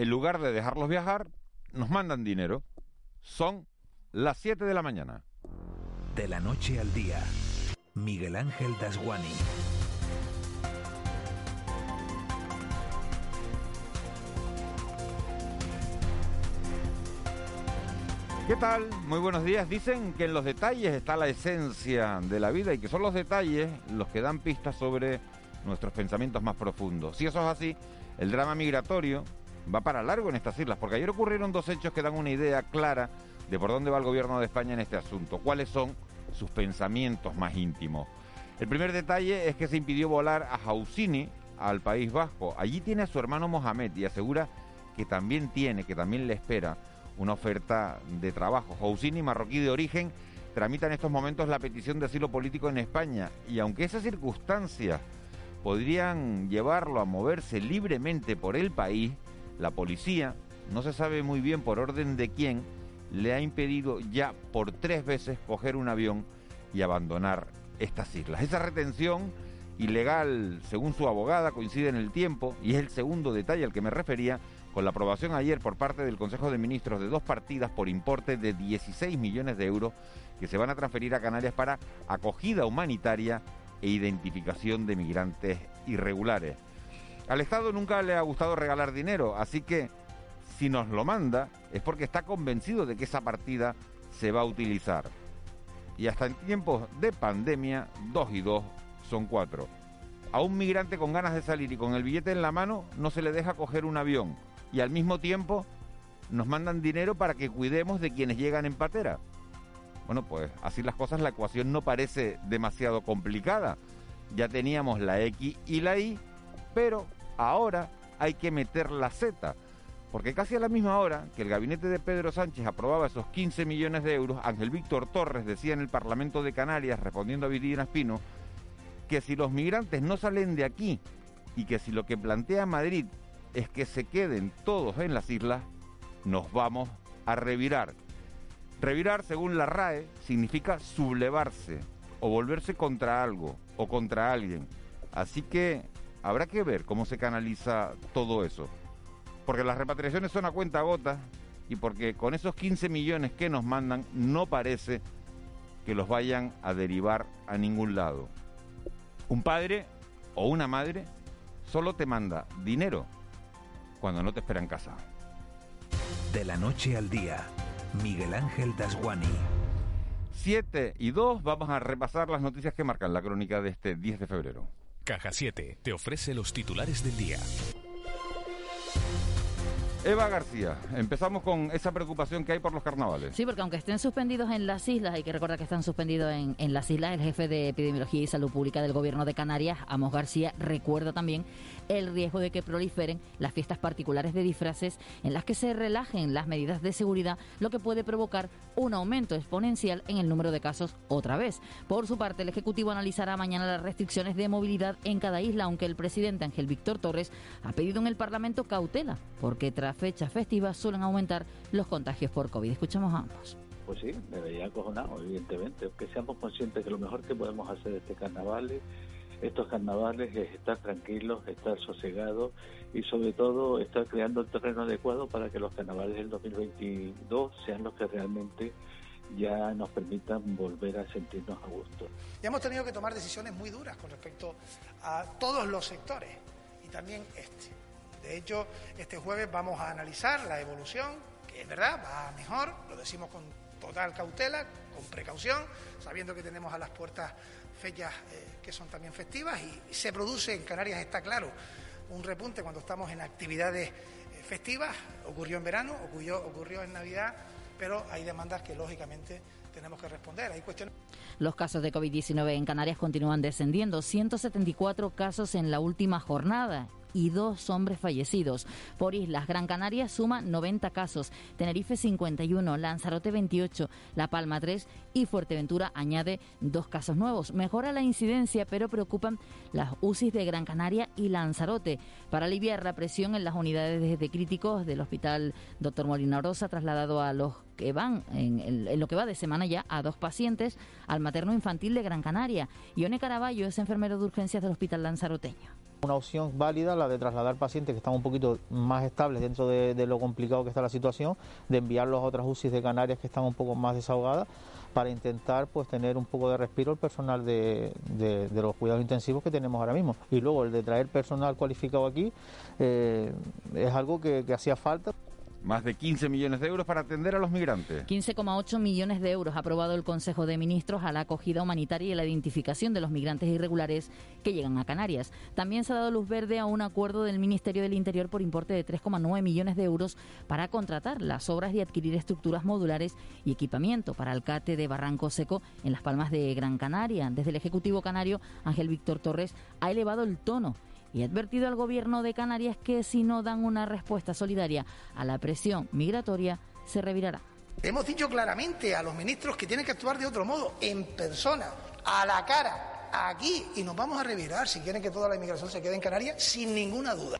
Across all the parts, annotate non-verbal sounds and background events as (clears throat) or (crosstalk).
En lugar de dejarlos viajar, nos mandan dinero. Son las 7 de la mañana. De la noche al día, Miguel Ángel Dasguani. ¿Qué tal? Muy buenos días. Dicen que en los detalles está la esencia de la vida y que son los detalles los que dan pistas sobre nuestros pensamientos más profundos. Si eso es así, el drama migratorio va para largo en estas islas, porque ayer ocurrieron dos hechos que dan una idea clara de por dónde va el gobierno de España en este asunto, cuáles son sus pensamientos más íntimos. El primer detalle es que se impidió volar a Jausini, al País Vasco. Allí tiene a su hermano Mohamed y asegura que también tiene, que también le espera una oferta de trabajo. Jausini, marroquí de origen, tramita en estos momentos la petición de asilo político en España y aunque esas circunstancias podrían llevarlo a moverse libremente por el país, la policía, no se sabe muy bien por orden de quién, le ha impedido ya por tres veces coger un avión y abandonar estas islas. Esa retención ilegal, según su abogada, coincide en el tiempo y es el segundo detalle al que me refería con la aprobación ayer por parte del Consejo de Ministros de dos partidas por importe de 16 millones de euros que se van a transferir a Canarias para acogida humanitaria e identificación de migrantes irregulares. Al Estado nunca le ha gustado regalar dinero, así que si nos lo manda es porque está convencido de que esa partida se va a utilizar. Y hasta en tiempos de pandemia, dos y dos son cuatro. A un migrante con ganas de salir y con el billete en la mano no se le deja coger un avión y al mismo tiempo nos mandan dinero para que cuidemos de quienes llegan en patera. Bueno, pues así las cosas, la ecuación no parece demasiado complicada. Ya teníamos la X y la Y, pero ahora hay que meter la Z. Porque casi a la misma hora que el gabinete de Pedro Sánchez aprobaba esos 15 millones de euros, Ángel Víctor Torres decía en el Parlamento de Canarias, respondiendo a Virginia Espino, que si los migrantes no salen de aquí y que si lo que plantea Madrid es que se queden todos en las islas, nos vamos a revirar. Revirar, según la RAE, significa sublevarse o volverse contra algo o contra alguien. Así que habrá que ver cómo se canaliza todo eso. Porque las repatriaciones son a cuenta gota y porque con esos 15 millones que nos mandan no parece que los vayan a derivar a ningún lado. Un padre o una madre solo te manda dinero cuando no te espera en casa. De la noche al día, Miguel Ángel Dasguani. 7 y 2 vamos a repasar las noticias que marcan la crónica de este 10 de febrero. Caja 7 te ofrece los titulares del día. Eva García, empezamos con esa preocupación que hay por los carnavales. Sí, porque aunque estén suspendidos en las islas, hay que recordar que están suspendidos en, en, las islas, el jefe de Epidemiología y Salud Pública del Gobierno de Canarias, Amos García, recuerda también el riesgo de que proliferen las fiestas particulares de disfraces en las que se relajen las medidas de seguridad, lo que puede provocar un aumento exponencial en el número de casos otra vez. Por su parte, el Ejecutivo analizará mañana las restricciones de movilidad en cada isla, aunque el presidente Ángel Víctor Torres ha pedido en el Parlamento cautela, porque tras fechas festivas suelen aumentar los contagios por COVID. Escuchamos a ambos. Pues sí, me veía acojonado, evidentemente. Que seamos conscientes que lo mejor que podemos hacer este carnaval estos carnavales es estar tranquilos, estar sosegados y sobre todo estar creando el terreno adecuado para que los carnavales del 2022 sean los que realmente ya nos permitan volver a sentirnos a gusto. Ya hemos tenido que tomar decisiones muy duras con respecto a todos los sectores y también este. De hecho, este jueves vamos a analizar la evolución, que es verdad, va mejor, lo decimos con total cautela, con precaución, sabiendo que tenemos a las puertas fechas eh, que son también festivas y se produce en Canarias, está claro, un repunte cuando estamos en actividades eh, festivas, ocurrió en verano, ocurrió, ocurrió en Navidad, pero hay demandas que lógicamente tenemos que responder. Hay cuestiones. Los casos de COVID-19 en Canarias continúan descendiendo, 174 casos en la última jornada y dos hombres fallecidos. Por islas, Gran Canaria suma 90 casos, Tenerife 51, Lanzarote 28, La Palma 3 y Fuerteventura añade dos casos nuevos. Mejora la incidencia, pero preocupan las UCIs de Gran Canaria y Lanzarote. Para aliviar la presión en las unidades de críticos del Hospital Dr. Molina Rosa, trasladado a los que van en, lo que va de semana ya a dos pacientes al materno infantil de Gran Canaria. Ione Caraballo es enfermero de urgencias del Hospital Lanzaroteño. Una opción válida, la de trasladar pacientes que están un poquito más estables dentro de, lo complicado que está la situación, de enviarlos a otras UCI de Canarias que están un poco más desahogadas para intentar pues tener un poco de respiro el personal de, los cuidados intensivos que tenemos ahora mismo. Y luego el de traer personal cualificado aquí eh, es algo que hacía falta. Más de 15 millones de euros para atender a los migrantes. 15,8 millones de euros ha aprobado el Consejo de Ministros a la acogida humanitaria y la identificación de los migrantes irregulares que llegan a Canarias. También se ha dado luz verde a un acuerdo del Ministerio del Interior por importe de 3,9 millones de euros para contratar las obras y adquirir estructuras modulares y equipamiento para el CATE de Barranco Seco en Las Palmas de Gran Canaria. Desde el Ejecutivo Canario, Ángel Víctor Torres ha elevado el tono y ha advertido al gobierno de Canarias que si no dan una respuesta solidaria a la presión migratoria, se revirará. Hemos dicho claramente a los ministros que tienen que actuar de otro modo, en persona, a la cara, aquí, y nos vamos a revirar si quieren que toda la inmigración se quede en Canarias, sin ninguna duda.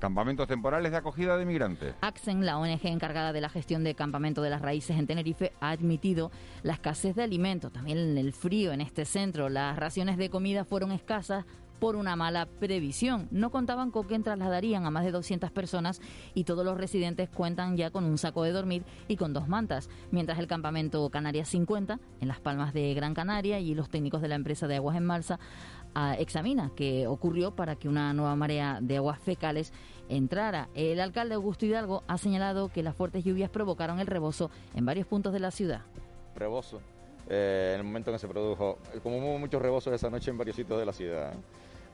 Campamentos temporales de acogida de migrantes. AXEN, la ONG encargada de la gestión de campamento de las raíces en Tenerife, ha admitido la escasez de alimentos, también el frío en este centro. Las raciones de comida fueron escasas por una mala previsión. No contaban con que trasladarían a más de 200 personas y todos los residentes cuentan ya con un saco de dormir y con dos mantas, mientras el campamento Canarias 50, en Las Palmas de Gran Canaria, y los técnicos de la empresa de aguas en Malsa ah, examina qué ocurrió para que una nueva marea de aguas fecales entrara. El alcalde Augusto Hidalgo ha señalado que las fuertes lluvias provocaron el rebozo en varios puntos de la ciudad. Rebozo. Eh, en el momento en que se produjo, como hubo muchos rebozos esa noche en varios sitios de la ciudad. Eh,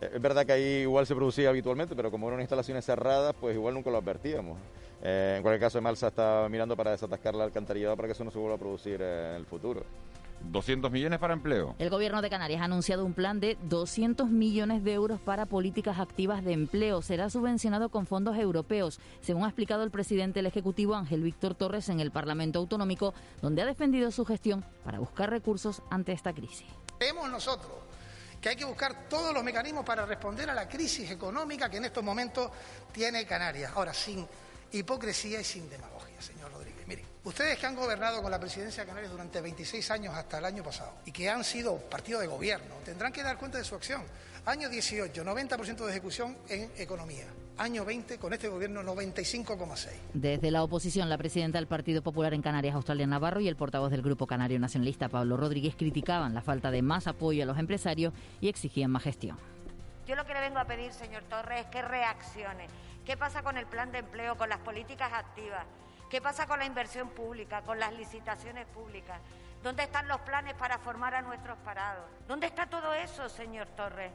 es verdad que ahí igual se producía habitualmente, pero como eran instalaciones cerradas, pues igual nunca lo advertíamos. Eh, en cualquier caso, Malsa está mirando para desatascar la alcantarillado para que eso no se vuelva a producir en el futuro. 200 millones para empleo. El gobierno de Canarias ha anunciado un plan de 200 millones de euros para políticas activas de empleo. Será subvencionado con fondos europeos, según ha explicado el presidente del Ejecutivo Ángel Víctor Torres en el Parlamento Autonómico, donde ha defendido su gestión para buscar recursos ante esta crisis. Vemos nosotros que hay que buscar todos los mecanismos para responder a la crisis económica que en estos momentos tiene Canarias. Ahora, sin hipocresía y sin demagogia, señor Rodríguez. Mire, ustedes que han gobernado con la presidencia de Canarias durante 26 años hasta el año pasado y que han sido partido de gobierno, tendrán que dar cuenta de su acción. Año 18, 90% de ejecución en economía. Año 20, con este gobierno, 95,6. Desde la oposición, la presidenta del Partido Popular en Canarias, Australia Navarro, y el portavoz del Grupo Canario Nacionalista, Pablo Rodríguez, criticaban la falta de más apoyo a los empresarios y exigían más gestión. Yo lo que le vengo a pedir, señor Torres, es que reaccione. ¿Qué pasa con el plan de empleo, con las políticas activas? ¿Qué pasa con la inversión pública, con las licitaciones públicas? ¿Dónde están los planes para formar a nuestros parados? ¿Dónde está todo eso, señor Torres?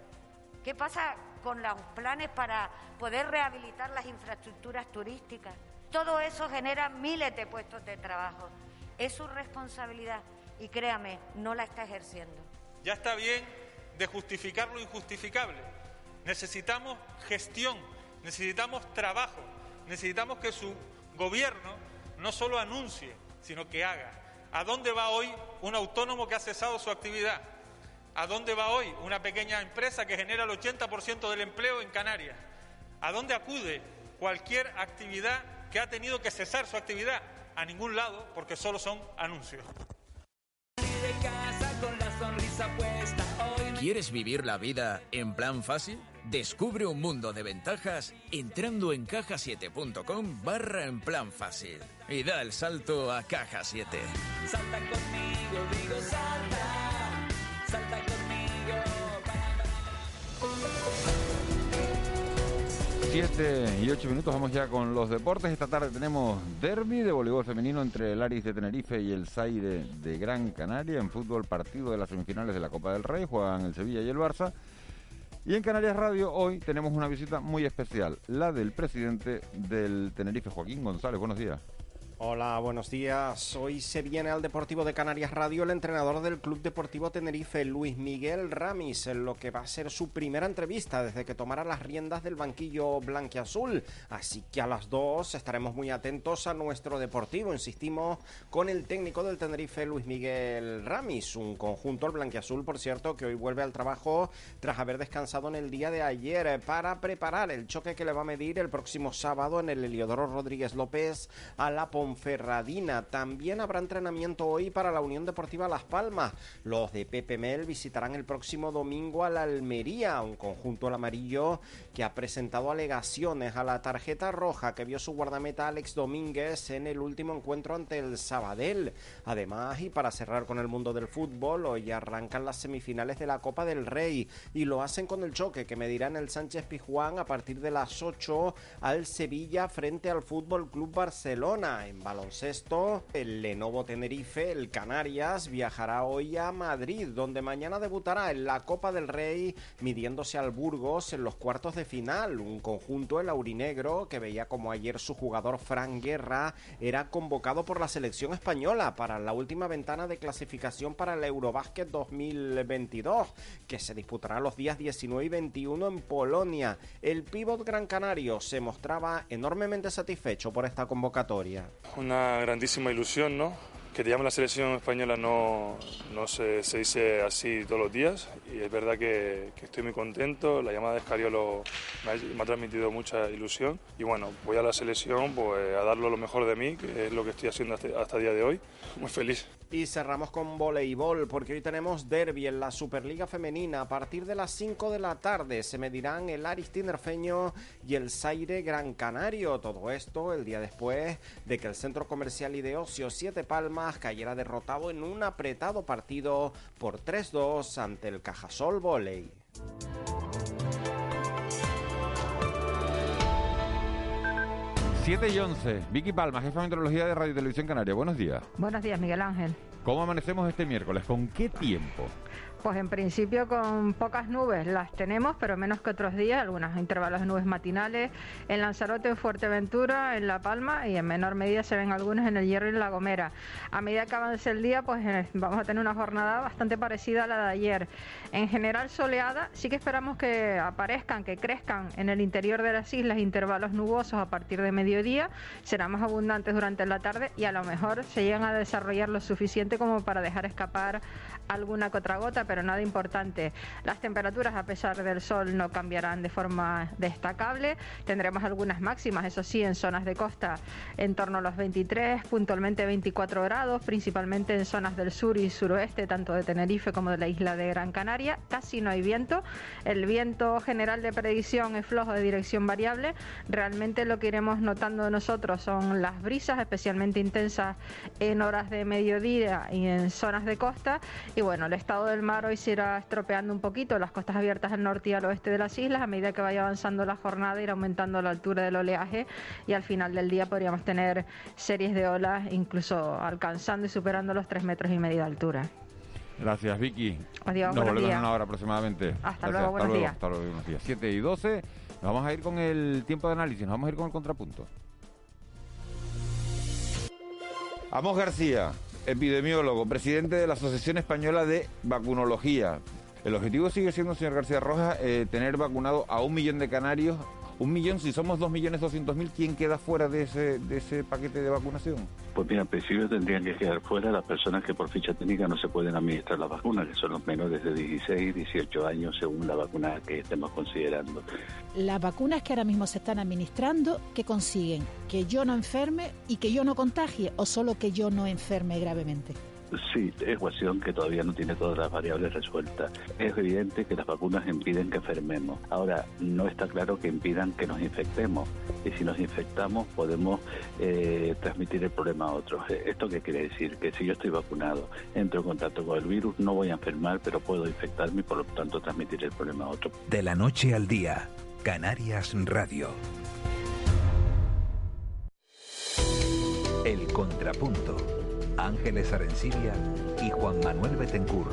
¿Qué pasa con los planes para poder rehabilitar las infraestructuras turísticas? Todo eso genera miles de puestos de trabajo. Es su responsabilidad y créame, no la está ejerciendo. Ya está bien de justificar lo injustificable. Necesitamos gestión, necesitamos trabajo, necesitamos que su gobierno no solo anuncie, sino que haga. ¿A dónde va hoy un autónomo que ha cesado su actividad? ¿A dónde va hoy una pequeña empresa que genera el 80% del empleo en Canarias? ¿A dónde acude cualquier actividad que ha tenido que cesar su actividad? A ningún lado, porque solo son anuncios. ¿Quieres vivir la vida en plan fácil? Descubre un mundo de ventajas entrando en cajasiete.com barra en plan fácil y da el salto a Caja 7. Salta conmigo, digo salta. 7 y 8 minutos, vamos ya con los deportes. Esta tarde tenemos derby de voleibol femenino entre el Aris de Tenerife y el SAI de, Gran Canaria. En fútbol, partido de las semifinales de la Copa del Rey. Juegan el Sevilla y el Barça. Y en Canarias Radio hoy tenemos una visita muy especial, la del presidente del Tenerife, Joaquín González. Buenos días. Hola, buenos días. Hoy se viene al Deportivo de Canarias Radio el entrenador del Club Deportivo Tenerife, Luis Miguel Ramis, en lo que va a ser su primera entrevista desde que tomara las riendas del banquillo blanquiazul. Así que a las dos estaremos muy atentos a nuestro deportivo. Insistimos con el técnico del Tenerife, Luis Miguel Ramis, un conjunto, el blanquiazul, por cierto, que hoy vuelve al trabajo tras haber descansado en el día de ayer para preparar el choque que le va a medir el próximo sábado en el Heliodoro Rodríguez López a la Ferradina. También habrá entrenamiento hoy para la Unión Deportiva Las Palmas. Los de Pepe Mel visitarán el próximo domingo a la Almería, un conjunto al amarillo que ha presentado alegaciones a la tarjeta roja que vio su guardameta Alex Domínguez en el último encuentro ante el Sabadell. Además, y para cerrar con el mundo del fútbol, hoy arrancan las semifinales de la Copa del Rey y lo hacen con el choque que medirán el Sánchez Pijuán a partir de las 8 al Sevilla frente al Fútbol Club Barcelona. En baloncesto, el Lenovo Tenerife, el Canarias, viajará hoy a Madrid, donde mañana debutará en la Copa del Rey, midiéndose al Burgos en los cuartos de final. Un conjunto, el Aurinegro, que veía como ayer su jugador Fran Guerra era convocado por la selección española para la última ventana de clasificación para el Eurobásquet 2022, que se disputará los días 19 y 21 en Polonia. El pívot gran canario se mostraba enormemente satisfecho por esta convocatoria una grandísima ilusión, ¿no? Que te llame la selección española no, no se, se, dice así todos los días y es verdad que, estoy muy contento, la llamada de Escariolo me ha, me ha, transmitido mucha ilusión y bueno, voy a la selección pues, a darlo lo mejor de mí, que es lo que estoy haciendo hasta, hasta el día de hoy, muy feliz. Y cerramos con voleibol porque hoy tenemos derby en la Superliga Femenina. A partir de las 5 de la tarde se medirán el Aris Tinerfeño y el Zaire Gran Canario. Todo esto el día después de que el Centro Comercial y de Ocio Siete Palmas cayera derrotado en un apretado partido por 3-2 ante el Cajasol Voley. Siete y 11. Vicky Palma, jefa de meteorología de Radio y Televisión Canaria. Buenos días. Buenos días, Miguel Ángel. ¿Cómo amanecemos este miércoles? ¿Con qué tiempo? Pues en principio con pocas nubes las tenemos, pero menos que otros días, algunos intervalos de nubes matinales en Lanzarote, en Fuerteventura, en La Palma y en menor medida se ven algunos en el Hierro y en La Gomera. A medida que avance el día, pues eh, vamos a tener una jornada bastante parecida a la de ayer. En general soleada, sí que esperamos que aparezcan, que crezcan en el interior de las islas intervalos nubosos a partir de mediodía, serán más abundantes durante la tarde y a lo mejor se llegan a desarrollar lo suficiente como para dejar escapar alguna cotragota, pero nada importante. Las temperaturas, a pesar del sol, no cambiarán de forma destacable. Tendremos algunas máximas, eso sí, en zonas de costa en torno a los 23, puntualmente 24 grados, principalmente en zonas del sur y suroeste, tanto de Tenerife como de la isla de Gran Canaria. Casi no hay viento. El viento general de predicción es flojo de dirección variable. Realmente lo que iremos notando nosotros son las brisas, especialmente intensas en horas de mediodía y en zonas de costa y bueno, el estado del mar hoy se irá estropeando un poquito, las costas abiertas al norte y al oeste de las islas, a medida que vaya avanzando la jornada, irá aumentando la altura del oleaje y al final del día podríamos tener series de olas, incluso alcanzando y superando los tres metros y medio de altura. Gracias, Vicky. Adiós, Nos volvemos en una hora aproximadamente. Hasta luego, buenos hasta días. Hasta luego, buenos días. 7 y 12. Nos vamos a ir con el tiempo de análisis, nos vamos a ir con el contrapunto. Amos García, epidemiólogo, presidente de la Asociación Española de Vacunología. El objetivo sigue siendo, señor García Rojas, eh, tener vacunado a un millón de canarios. Un millón, si somos dos millones doscientos mil, ¿quién queda fuera de ese, de ese paquete de vacunación? Pues mira, en principio tendrían que quedar fuera las personas que por ficha técnica no se pueden administrar la vacuna, que son los menores de 16, 18 años, según la vacuna que estemos considerando. Las vacunas que ahora mismo se están administrando, ¿qué consiguen? Que yo no enferme y que yo no contagie, o solo que yo no enferme gravemente. Sí, es ecuación que todavía no tiene todas las variables resueltas. Es evidente que las vacunas impiden que enfermemos. Ahora, no está claro que impidan que nos infectemos. Y si nos infectamos, podemos eh, transmitir el problema a otros. ¿Esto qué quiere decir? Que si yo estoy vacunado, entro en contacto con el virus, no voy a enfermar, pero puedo infectarme y por lo tanto transmitir el problema a otros. De la noche al día, Canarias Radio. El contrapunto. Ángeles Arencibia y Juan Manuel Betencur.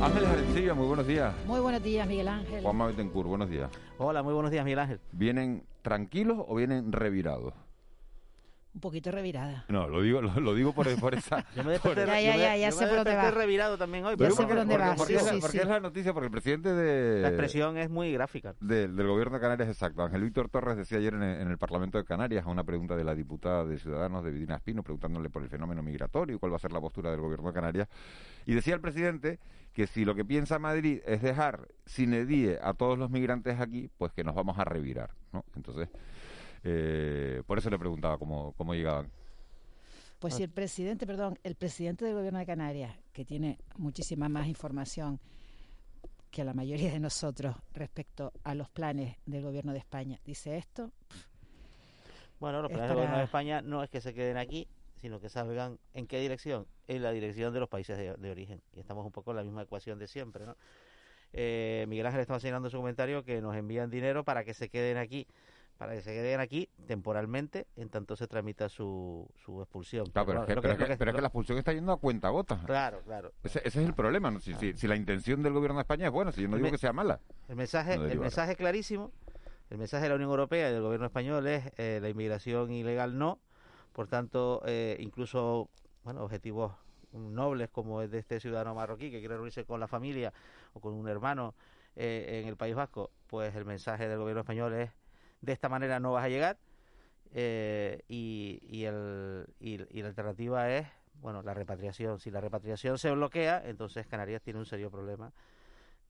Ángeles Arencibia, muy buenos días. Muy buenos días, Miguel Ángel. Juan Manuel Betancourt, buenos días. Hola, muy buenos días, Miguel Ángel. ¿Vienen tranquilos o vienen revirados? Un poquito revirada. No, lo digo, lo, digo por, por esa. (laughs) Yo me desperté, Ya, ya, ya, ya sé por dónde va. revirado también hoy. Ya sé por dónde porque- va, porque, sí, es, la- sí, porque sí. es la noticia, porque el presidente de, La expresión es muy gráfica. del, del gobierno de Canarias, exacto. Ángel Víctor Torres decía ayer en el, en el Parlamento de Canarias a una pregunta de la diputada de Ciudadanos de Vidina Espino, preguntándole por el fenómeno migratorio y cuál va a ser la postura del gobierno de Canarias. Y decía el presidente que si lo que piensa Madrid es dejar sin edie a todos los migrantes aquí, pues que nos vamos a revirar. ¿no? Entonces, eh, por eso le preguntaba cómo, cómo llegaban. Pues si el presidente, perdón, el presidente del gobierno de Canarias, que tiene muchísima más información que la mayoría de nosotros respecto a los planes del gobierno de España, dice esto, Bueno, los Es planes del gobierno para- de España no es que se queden aquí, sino que salgan en qué dirección, en la dirección de los países de, de origen. Y estamos un poco en la misma ecuación de siempre, ¿no? Eh, Miguel Ángel estaba señalando en su comentario que nos envían dinero para que se queden aquí, para que se queden aquí temporalmente, en tanto se tramita su, su expulsión. Claro, pero, es que, lo pero es lo que- pero es que la expulsión está yendo a cuenta gota. Claro, claro. Ese, ese es el problema. ¿no? Si, si- si la intención del gobierno de España es buena, si yo no El digo me- que sea mala. El mensaje, No el mensaje clarísimo, el mensaje de la Unión Europea y del gobierno español es eh, la inmigración ilegal no, por tanto, eh, incluso bueno, objetivos nobles como el de este ciudadano marroquí que quiere reunirse con la familia o con un hermano eh, en el País Vasco, pues el mensaje del gobierno español es de esta manera no vas a llegar eh, y, y, el, y, y la alternativa es bueno la repatriación. Si la repatriación se bloquea, entonces Canarias tiene un serio problema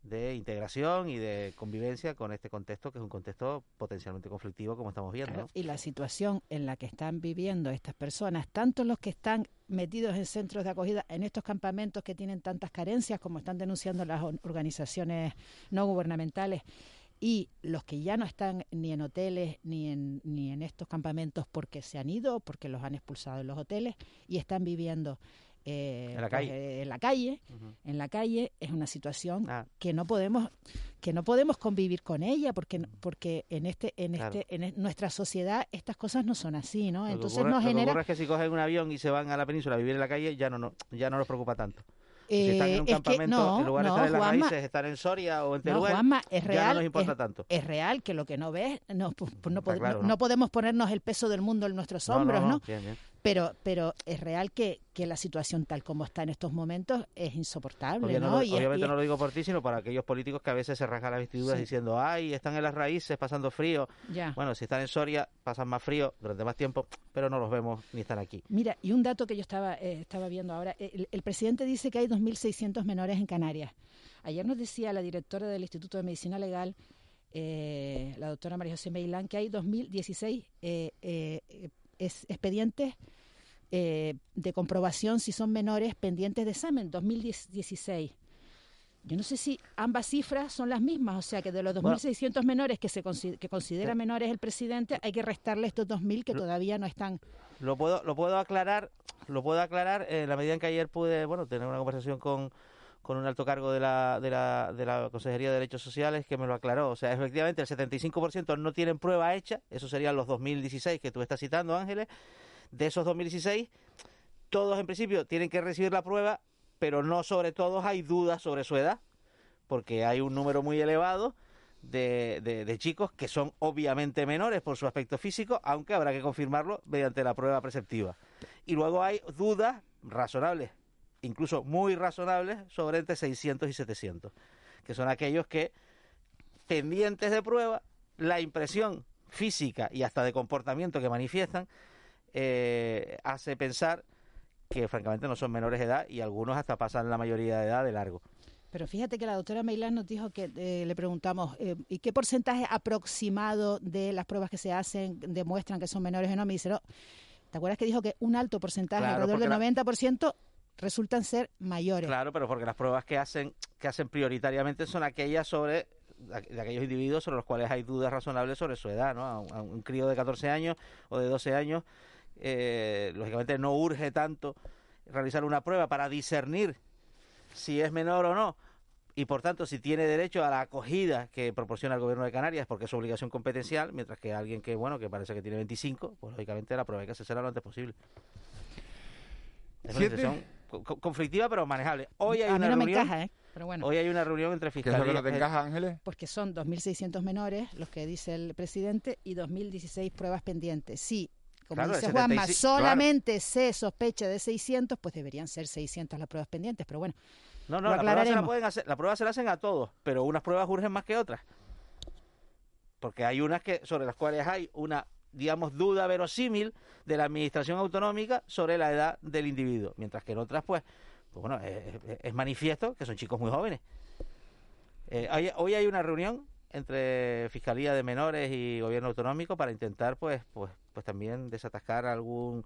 de integración y de convivencia con este contexto, que es un contexto potencialmente conflictivo, como estamos viendo. Y la situación en la que están viviendo estas personas, tanto los que están metidos en centros de acogida, en estos campamentos que tienen tantas carencias, como están denunciando las or- organizaciones no gubernamentales, y los que ya no están ni en hoteles ni en, ni en estos campamentos porque se han ido, porque los han expulsado de los hoteles y están viviendo eh, En la pues, calle. eh, en la calle, en la calle es una situación Ah. que no podemos que no podemos convivir con ella porque porque en este en Claro. este en nuestra sociedad estas cosas no son así no Lo entonces ocurre- nos lo que ocurre es que si cogen un avión y se van a la península a vivir en la calle, ya no, no ya no nos preocupa tanto. Si están en un Eh, que campamento, no, en lugar de no, estar en las Juanma, raíces, estar en Soria o en no, Teruel, Juanma, es ya real, no nos importa es, tanto. es real que lo que no ves, no, no, claro, no- ¿no? no podemos ponernos el peso del mundo en nuestros No, no, hombros, no, ¿no? bien, bien. Pero, pero es real que, que la situación tal como está en estos momentos es insoportable, Obvio- ¿no? Y obviamente es- no lo digo por ti, sino para aquellos políticos que a veces se rasgan las vestiduras Sí. diciendo, ay, están en las raíces pasando frío. Ya. Bueno, si están en Soria, pasan más frío durante más tiempo, pero no los vemos ni están aquí. Mira, y un dato que yo estaba, eh, estaba viendo ahora, el, el presidente dice que hay 2.600 menores en Canarias. Ayer nos decía la directora del Instituto de Medicina Legal, eh, la doctora María José Meilán, que hay 2.016 eh, eh, eh, es- expedientes eh, de comprobación si son menores pendientes de examen, 2016. Yo no sé si ambas cifras son las mismas, o sea que de los 2.600 menores que se que considera menores el presidente, hay que restarle estos 2.000 que todavía no están. Lo puedo, lo puedo aclarar, lo puedo aclarar en la medida en que ayer pude, bueno, tener una conversación con, con un alto cargo de la, de, la, de la Consejería de Derechos Sociales que me lo aclaró. O sea, efectivamente, el 75% no tienen prueba hecha, eso serían los 2016 que tú estás citando, Ángeles. De esos 2016, todos en principio tienen que recibir la prueba, pero no sobre todos hay dudas sobre su edad, porque hay un número muy elevado de, de- de chicos que son obviamente menores por su aspecto físico, aunque habrá que confirmarlo mediante la prueba preceptiva. Y luego hay dudas razonables, incluso muy razonables, sobre entre 600 y 700, que son aquellos que, pendientes de prueba, la impresión física y hasta de comportamiento que manifiestan, eh, hace pensar que francamente no son menores de edad y algunos hasta pasan la mayoría de edad de largo. Pero fíjate que la doctora Meilán nos dijo que eh, le preguntamos, eh, ¿y qué porcentaje aproximado de las pruebas que se hacen demuestran que son menores o no? Me dice, no, ¿te acuerdas que dijo que un alto porcentaje, Claro, alrededor del porque la- 90%, resultan ser mayores? Claro, pero porque las pruebas que hacen que hacen prioritariamente son aquellas sobre de aquellos individuos sobre los cuales hay dudas razonables sobre su edad, ¿no? A un, a un crío de 14 años o de 12 años, eh, lógicamente no urge tanto realizar una prueba para discernir si es menor o no y por tanto si tiene derecho a la acogida que proporciona el gobierno de Canarias porque es su obligación competencial, mientras que alguien que bueno que parece que tiene 25, pues lógicamente la prueba hay que hacerse lo antes posible. Es una Conflictiva pero manejable. Hoy hay A mí una no me reunión. encaja, ¿eh? Pero bueno. Hoy hay una reunión entre ¿Qué es lo fiscalía. que no te encaja, Ángeles? Pues que son 2.600 menores, los que dice el presidente, y 2.016 pruebas pendientes. Sí, como Claro, dice Juanma, 75, solamente se sospecha de 600, pues deberían ser 600 las pruebas pendientes, pero bueno. No, no, lo la prueba, se la pueden hacer, la prueba se la hacen a todos, pero unas pruebas urgen más que otras. Porque hay unas que sobre las cuales hay una, digamos, duda verosímil de la administración autonómica sobre la edad del individuo, mientras que en otras, pues, pues bueno, es, es- es manifiesto que son chicos muy jóvenes. Eh, hay- hoy hay una reunión entre Fiscalía de Menores y Gobierno Autonómico para intentar, pues, pues, pues también desatascar algún,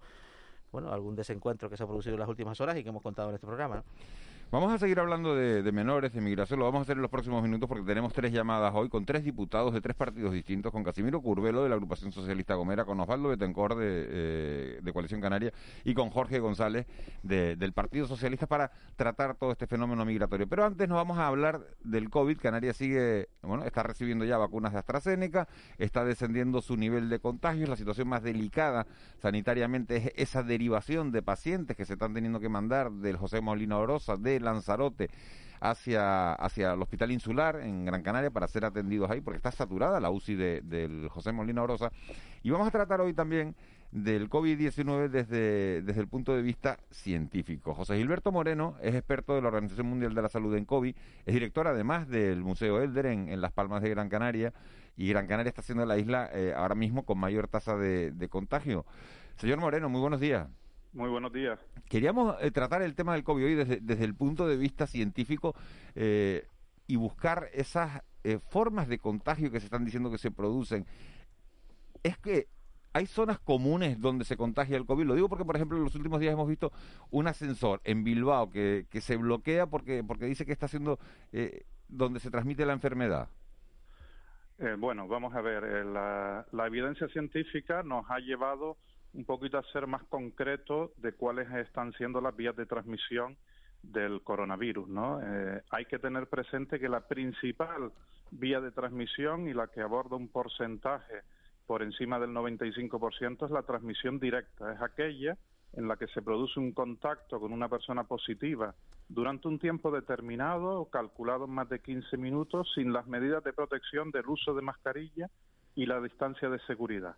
bueno, algún desencuentro que se ha producido en las últimas horas y que hemos contado en este programa. ¿no? Vamos a seguir hablando de, menores, de migración, lo vamos a hacer en los próximos minutos porque tenemos tres llamadas hoy con tres diputados de tres partidos distintos, con Casimiro Curvelo de la agrupación socialista Gomera, con Osvaldo Betancourt de, eh, de Coalición Canaria y con Jorge González de- del Partido Socialista para tratar todo este fenómeno migratorio. Pero antes nos vamos a hablar del COVID. Canarias sigue, bueno, está recibiendo ya vacunas de AstraZeneca, está descendiendo su nivel de contagios, la situación más delicada sanitariamente es esa derivación de pacientes que se están teniendo que mandar del José Molina Orosa, de Lanzarote, hacia, hacia el Hospital Insular en Gran Canaria para ser atendidos ahí, porque está saturada la UCI de- del José Molina Orosa. Y vamos a tratar hoy también del COVID-19 desde, desde el punto de vista científico. José Gilberto Moreno es experto de la Organización Mundial de la Salud en COVID, es director además del Museo Elder en, en Las Palmas de Gran Canaria, y Gran Canaria está siendo la isla eh, ahora mismo con mayor tasa de, de contagio. Señor Moreno, muy buenos días. Muy buenos días. Queríamos eh, tratar el tema del COVID hoy desde, desde el punto de vista científico eh, y buscar esas eh, formas de contagio que se están diciendo que se producen. Es que hay zonas comunes donde se contagia el COVID. Lo digo porque, por ejemplo, en los últimos días hemos visto un ascensor en Bilbao que, que se bloquea porque, porque dice que está siendo eh, donde se transmite la enfermedad. Eh, bueno, vamos a ver, eh, la, la evidencia científica nos ha llevado un poquito a ser más concretos de cuáles están siendo las vías de transmisión del coronavirus, ¿no? Eh, hay que tener presente que la principal vía de transmisión y la que aborda un porcentaje por encima del 95% es la transmisión directa, es aquella en la que se produce un contacto con una persona positiva durante un tiempo determinado, calculado en más de 15 minutos, sin las medidas de protección del uso de mascarilla y la distancia de seguridad.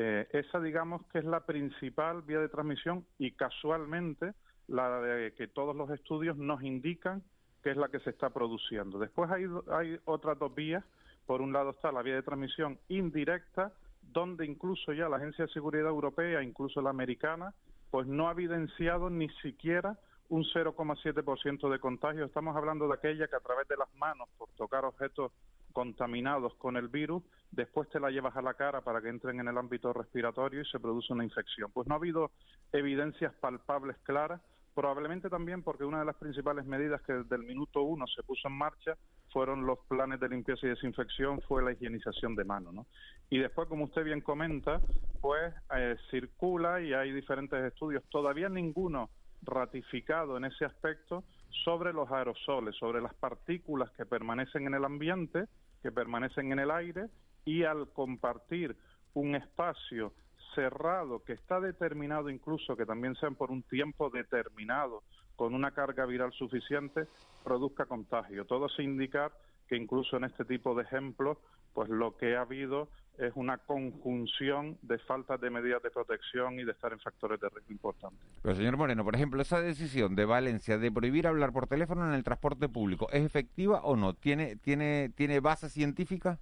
Eh, esa, digamos, que es la principal vía de transmisión y casualmente la de que todos los estudios nos indican que es la que se está produciendo. Después hay, hay otras dos vías. Por un lado está la vía de transmisión indirecta, donde incluso ya la Agencia de Seguridad Europea, incluso la americana, pues no ha evidenciado ni siquiera un 0,7% de contagio. Estamos hablando de aquella que a través de las manos, por tocar objetos contaminados con el virus, después te la llevas a la cara para que entren en el ámbito respiratorio y se produce una infección. Pues no ha habido evidencias palpables claras, probablemente también porque una de las principales medidas que desde el minuto uno se puso en marcha fueron los planes de limpieza y desinfección, fue la higienización de manos, ¿no? Y después, como usted bien comenta, pues eh, circula y hay diferentes estudios, todavía ninguno ratificado en ese aspecto sobre los aerosoles, sobre las partículas que permanecen en el ambiente, que permanecen en el aire y al compartir un espacio cerrado que está determinado incluso que también sean por un tiempo determinado con una carga viral suficiente produzca contagio. Todo se indica que incluso en este tipo de ejemplos pues lo que ha habido es una conjunción de faltas de medidas de protección y de estar en factores de riesgo importantes. Pero señor Moreno, por ejemplo, esa decisión de Valencia de prohibir hablar por teléfono en el transporte público, ¿es efectiva o no? ¿Tiene, tiene, tiene base científica?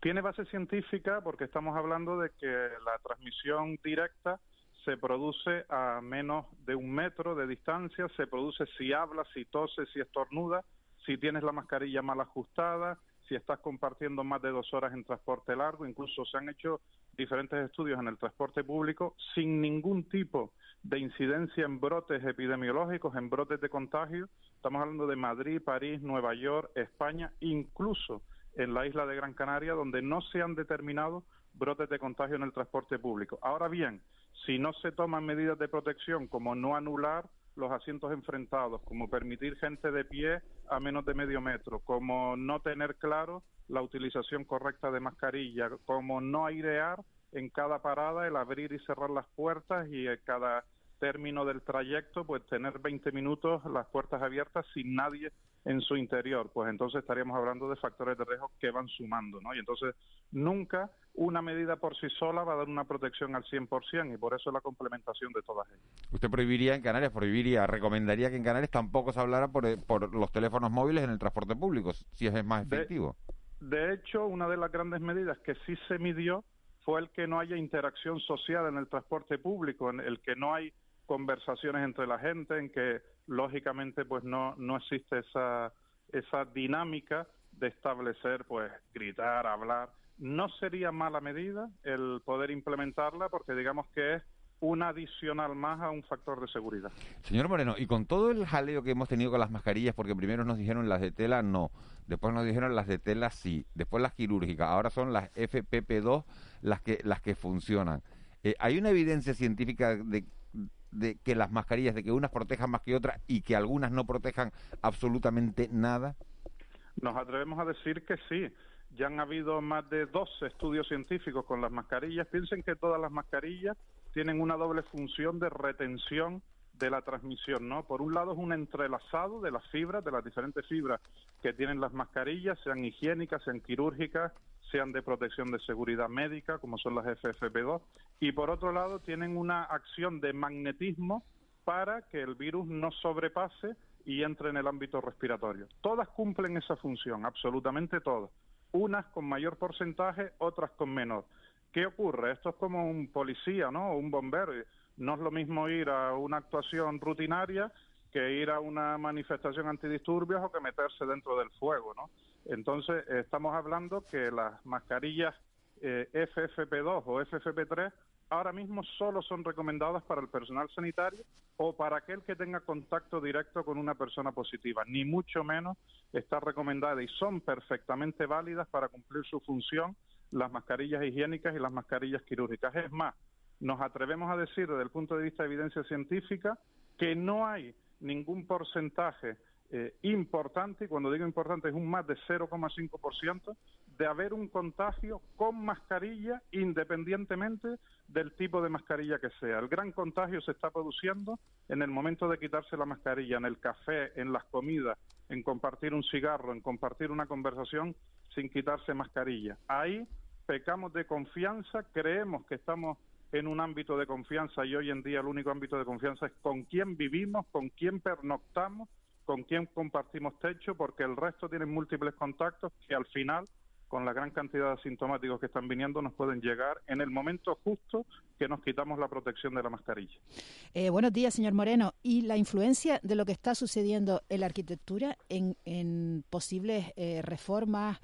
Tiene base científica porque estamos hablando de que la transmisión directa se produce a menos de un metro de distancia, se produce si hablas, si toses, si estornudas, si tienes la mascarilla mal ajustada, si estás compartiendo más de dos horas en transporte largo, incluso se han hecho diferentes estudios en el transporte público sin ningún tipo de incidencia en brotes epidemiológicos, en brotes de contagio. Estamos hablando de Madrid, París, Nueva York, España, incluso en la isla de Gran Canaria, donde no se han determinado brotes de contagio en el transporte público. Ahora bien, si no se toman medidas de protección como no anular los asientos enfrentados, como permitir gente de pie a menos de medio metro, como no tener claro la utilización correcta de mascarilla, como no airear en cada parada el abrir y cerrar las puertas y en cada término del trayecto, pues tener 20 minutos las puertas abiertas sin nadie en su interior, pues entonces estaríamos hablando de factores de riesgo que van sumando, ¿no? Y entonces nunca una medida por sí sola va a dar una protección al 100% y por eso la complementación de todas ellas. ¿Usted prohibiría en Canarias, prohibiría, recomendaría que en Canarias tampoco se hablara por, eh, por los teléfonos móviles en el transporte público, si es más efectivo? De, hecho, una de las grandes medidas que sí se midió fue el que no haya interacción social en el transporte público, en el que no hay conversaciones entre la gente, en que lógicamente pues no, no existe esa, esa dinámica de establecer, pues gritar, hablar. No sería mala medida el poder implementarla porque digamos que es una adicional más a un factor de seguridad. Señor Moreno, y con todo el jaleo que hemos tenido con las mascarillas, porque primero nos dijeron las de tela no, después nos dijeron las de tela sí, después las quirúrgicas, ahora son las FPP2 las que, las que funcionan. Eh, ¿Hay una evidencia científica de, de que las mascarillas, de que unas protejan más que otras y que algunas no protejan absolutamente nada? Nos atrevemos a decir que sí. Ya han habido más de 12 estudios científicos con las mascarillas. Piensen que todas las mascarillas tienen una doble función de retención de la transmisión, ¿no? Por un lado es un entrelazado de las fibras, de las diferentes fibras que tienen las mascarillas, sean higiénicas, sean quirúrgicas, sean de protección de seguridad médica, como son las FFP2, y por otro lado tienen una acción de magnetismo para que el virus no sobrepase y entre en el ámbito respiratorio. Todas cumplen esa función, absolutamente todas. Unas con mayor porcentaje, otras con menor. ¿Qué ocurre? Esto es como un policía, ¿no? O un bombero. No es lo mismo ir a una actuación rutinaria que ir a una manifestación antidisturbios o que meterse dentro del fuego, ¿no? Entonces, estamos hablando que las mascarillas eh, FFP2 o FFP3 ahora mismo solo son recomendadas para el personal sanitario o para aquel que tenga contacto directo con una persona positiva. Ni mucho menos está recomendada y son perfectamente válidas para cumplir su función las mascarillas higiénicas y las mascarillas quirúrgicas. Es más, nos atrevemos a decir desde el punto de vista de evidencia científica que no hay ningún porcentaje eh, importante, y cuando digo importante es un más de 0,5%, de haber un contagio con mascarilla independientemente del tipo de mascarilla que sea. El gran contagio se está produciendo en el momento de quitarse la mascarilla, en el café, en las comidas, en compartir un cigarro, en compartir una conversación sin quitarse mascarilla. Ahí pecamos de confianza, creemos que estamos en un ámbito de confianza y hoy en día el único ámbito de confianza es con quién vivimos, con quién pernoctamos, con quién compartimos techo, porque el resto tienen múltiples contactos que al final con la gran cantidad de asintomáticos que están viniendo, nos pueden llegar en el momento justo que nos quitamos la protección de la mascarilla. Eh, buenos días, señor Moreno. ¿Y la influencia de lo que está sucediendo en la arquitectura en, posibles eh, reformas?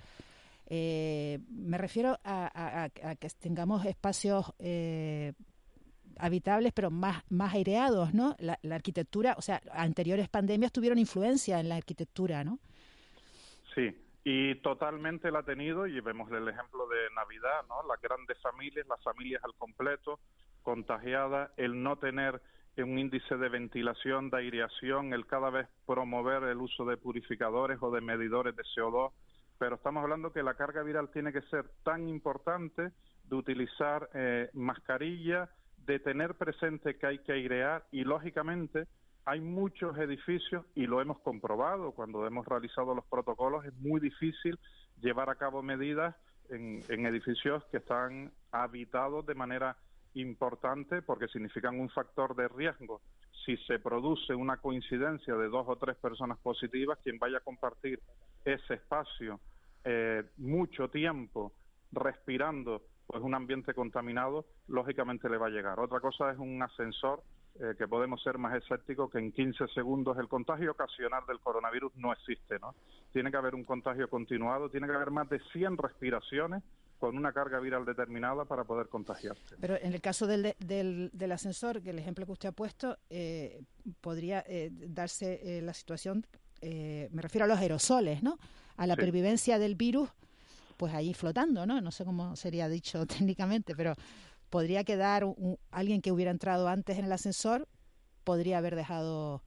Eh, me refiero a, que tengamos espacios habitables, pero más, más aireados, ¿no? La, la arquitectura, o sea, anteriores pandemias tuvieron influencia en la arquitectura, ¿no? Sí, y totalmente la ha tenido, y vemos el ejemplo de Navidad, ¿no? Las grandes familias, las familias al completo, contagiadas, el no tener un índice de ventilación, de aireación, el cada vez promover el uso de purificadores o de medidores de CO2, pero estamos hablando que la carga viral tiene que ser tan importante de utilizar eh, mascarilla, de tener presente que hay que airear y, lógicamente, hay muchos edificios y lo hemos comprobado cuando hemos realizado los protocolos, es muy difícil llevar a cabo medidas en, edificios que están habitados de manera importante porque significan un factor de riesgo. Si se produce una coincidencia de dos o tres personas positivas, quien vaya a compartir ese espacio eh, mucho tiempo respirando pues un ambiente contaminado, lógicamente le va a llegar. Otra cosa es un ascensor eh, que podemos ser más escépticos que en 15 segundos el contagio ocasional del coronavirus no existe, ¿no? Tiene que haber un contagio continuado, tiene que haber más de 100 respiraciones con una carga viral determinada para poder contagiarse. Pero en el caso del, del, ascensor, que el ejemplo que usted ha puesto, eh, podría eh, darse la situación, me refiero a los aerosoles, ¿no? A la pervivencia del virus, pues ahí flotando, ¿no? No sé cómo sería dicho (laughs) técnicamente, pero podría quedar alguien que hubiera entrado antes en el ascensor, podría haber dejado...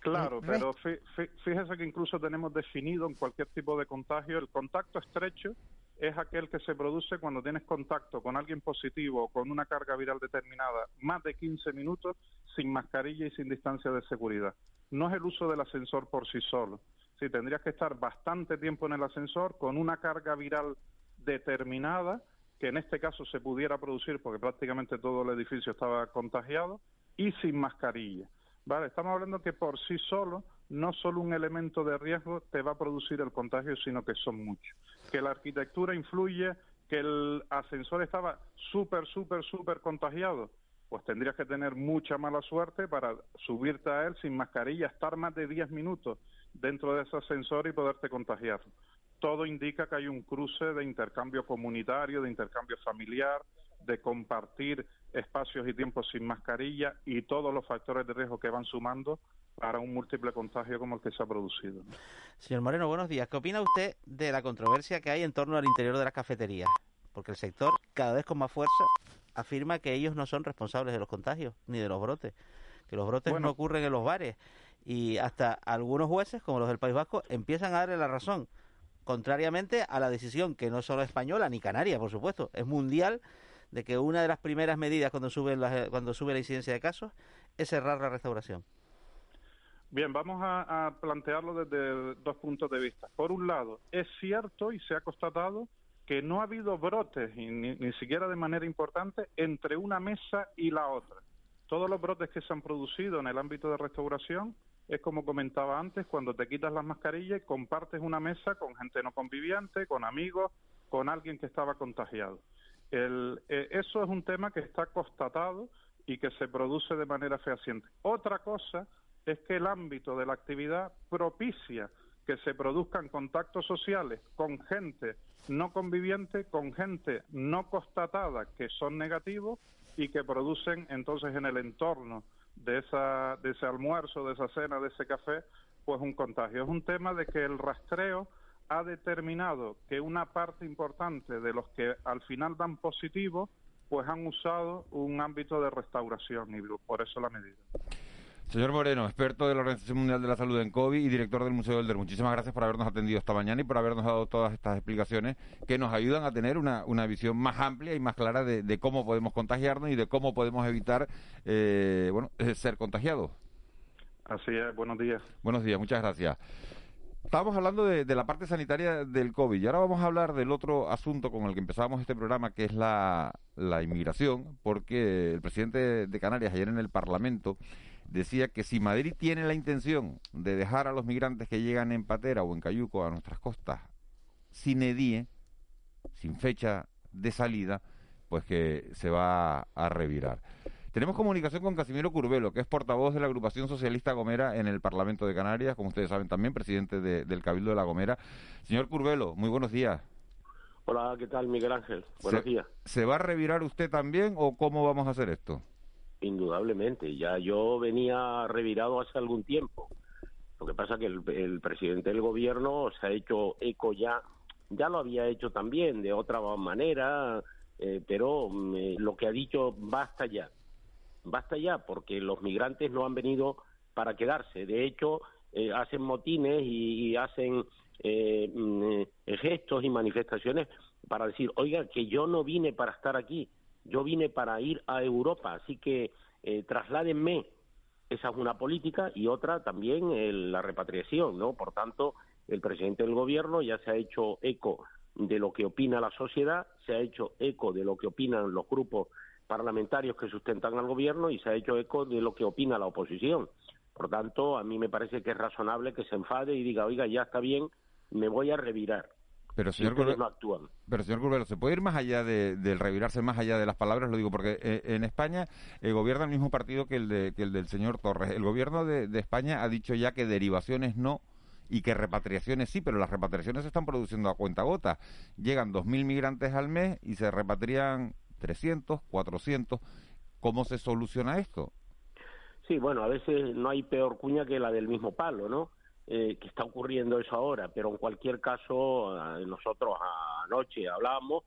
Claro, pero fíjese que incluso tenemos definido en cualquier tipo de contagio el contacto estrecho es aquel que se produce cuando tienes contacto con alguien positivo o con una carga viral determinada más de 15 minutos sin mascarilla y sin distancia de seguridad. No es el uso del ascensor por sí solo, Sí, tendrías que estar bastante tiempo en el ascensor con una carga viral determinada, que en este caso se pudiera producir porque prácticamente todo el edificio estaba contagiado, y sin mascarilla. Vale, estamos hablando que por sí solo no solo un elemento de riesgo te va a producir el contagio, sino que son muchos. Que la arquitectura influye, que el ascensor estaba súper, súper, súper contagiado, pues tendrías que tener mucha mala suerte para subirte a él sin mascarilla, estar más de 10 minutos dentro de ese ascensor y poderte contagiar. Todo indica que hay un cruce de intercambio comunitario, de intercambio familiar, de compartir espacios y tiempos sin mascarilla y todos los factores de riesgo que van sumando para un múltiple contagio como el que se ha producido. Señor Moreno, buenos días. ¿Qué opina usted de la controversia que hay en torno al interior de las cafeterías? Porque el sector, cada vez con más fuerza, afirma que ellos no son responsables de los contagios ni de los brotes, que los brotes no ocurren en los bares y hasta algunos jueces, como los del País Vasco, empiezan a darle la razón, contrariamente a la decisión que no solo española ni canaria, por supuesto, es mundial de que una de las primeras medidas cuando sube la, cuando sube la incidencia de casos es cerrar la restauración. Bien, vamos a, plantearlo desde dos puntos de vista. Por un lado, es cierto y se ha constatado que no ha habido brotes, ni, ni siquiera de manera importante, entre una mesa y la otra. Todos los brotes que se han producido en el ámbito de restauración es como comentaba antes, cuando te quitas las mascarillas y compartes una mesa con gente no conviviente, con amigos, con alguien que estaba contagiado. Eh, eso es un tema que está constatado y que se produce de manera fehaciente. Otra cosa es que el ámbito de la actividad propicia que se produzcan contactos sociales con gente no conviviente, con gente no constatada que son negativos y que producen entonces en el entorno de, esa, de ese almuerzo, de esa cena, de ese café, pues un contagio. Es un tema de que el rastreo ha determinado que una parte importante de los que al final dan positivo, pues han usado un ámbito de restauración y por eso la medida. Señor Moreno, experto de la Organización Mundial de la Salud en COVID y director del Museo del Der, muchísimas gracias por habernos atendido esta mañana y por habernos dado todas estas explicaciones que nos ayudan a tener una, una visión más amplia y más clara de, cómo podemos contagiarnos y de cómo podemos evitar eh, bueno, eh, ser contagiados. Así es, buenos días. Buenos días, muchas gracias. Estábamos hablando de, la parte sanitaria del COVID y ahora vamos a hablar del otro asunto con el que empezamos este programa, que es la, la inmigración, porque el presidente de Canarias ayer en el Parlamento decía que si Madrid tiene la intención de dejar a los migrantes que llegan en Patera o en Cayuco a nuestras costas sin edie, sin fecha de salida, pues que se va a revirar. Tenemos comunicación con Casimiro Curvelo, que es portavoz de la agrupación socialista Gomera en el Parlamento de Canarias, como ustedes saben también, presidente del Cabildo de la Gomera. Señor Curvelo, muy buenos días. Hola, ¿qué tal Miguel Ángel? Buenos días. ¿Se va a revirar usted también o cómo vamos a hacer esto? Indudablemente, ya yo venía revirado hace algún tiempo. Lo que pasa que el, presidente del gobierno se ha hecho eco ya, ya lo había hecho también de otra manera, eh, pero mm, lo que ha dicho basta ya, basta ya, porque los migrantes no han venido para quedarse. De hecho, eh, hacen motines y, hacen eh, mm, gestos y manifestaciones para decir, oiga, que yo no vine para estar aquí, yo vine para ir a Europa, así que eh, trasládenme. Esa es una política y otra también la repatriación, ¿no? Por tanto, el presidente del gobierno ya se ha hecho eco de lo que opina la sociedad, se ha hecho eco de lo que opinan los grupos parlamentarios que sustentan al gobierno y se ha hecho eco de lo que opina la oposición. Por tanto, a mí me parece que es razonable que se enfade y diga, oiga, ya está bien, me voy a revirar. Pero señor, Curbelo, pero señor ¿se puede ir más allá de, del revirarse, más allá de las palabras? Lo digo porque eh, en España eh, gobierna el mismo partido que el, de, que el del señor Torres. El gobierno de, España ha dicho ya que derivaciones no y que repatriaciones sí, pero las repatriaciones se están produciendo a cuenta gota. Llegan 2.000 migrantes al mes y se repatrian 300, 400. ¿Cómo se soluciona esto? Sí, bueno, a veces no hay peor cuña que la del mismo palo, ¿no? Eh, que está ocurriendo eso ahora, pero en cualquier caso eh, nosotros anoche hablamos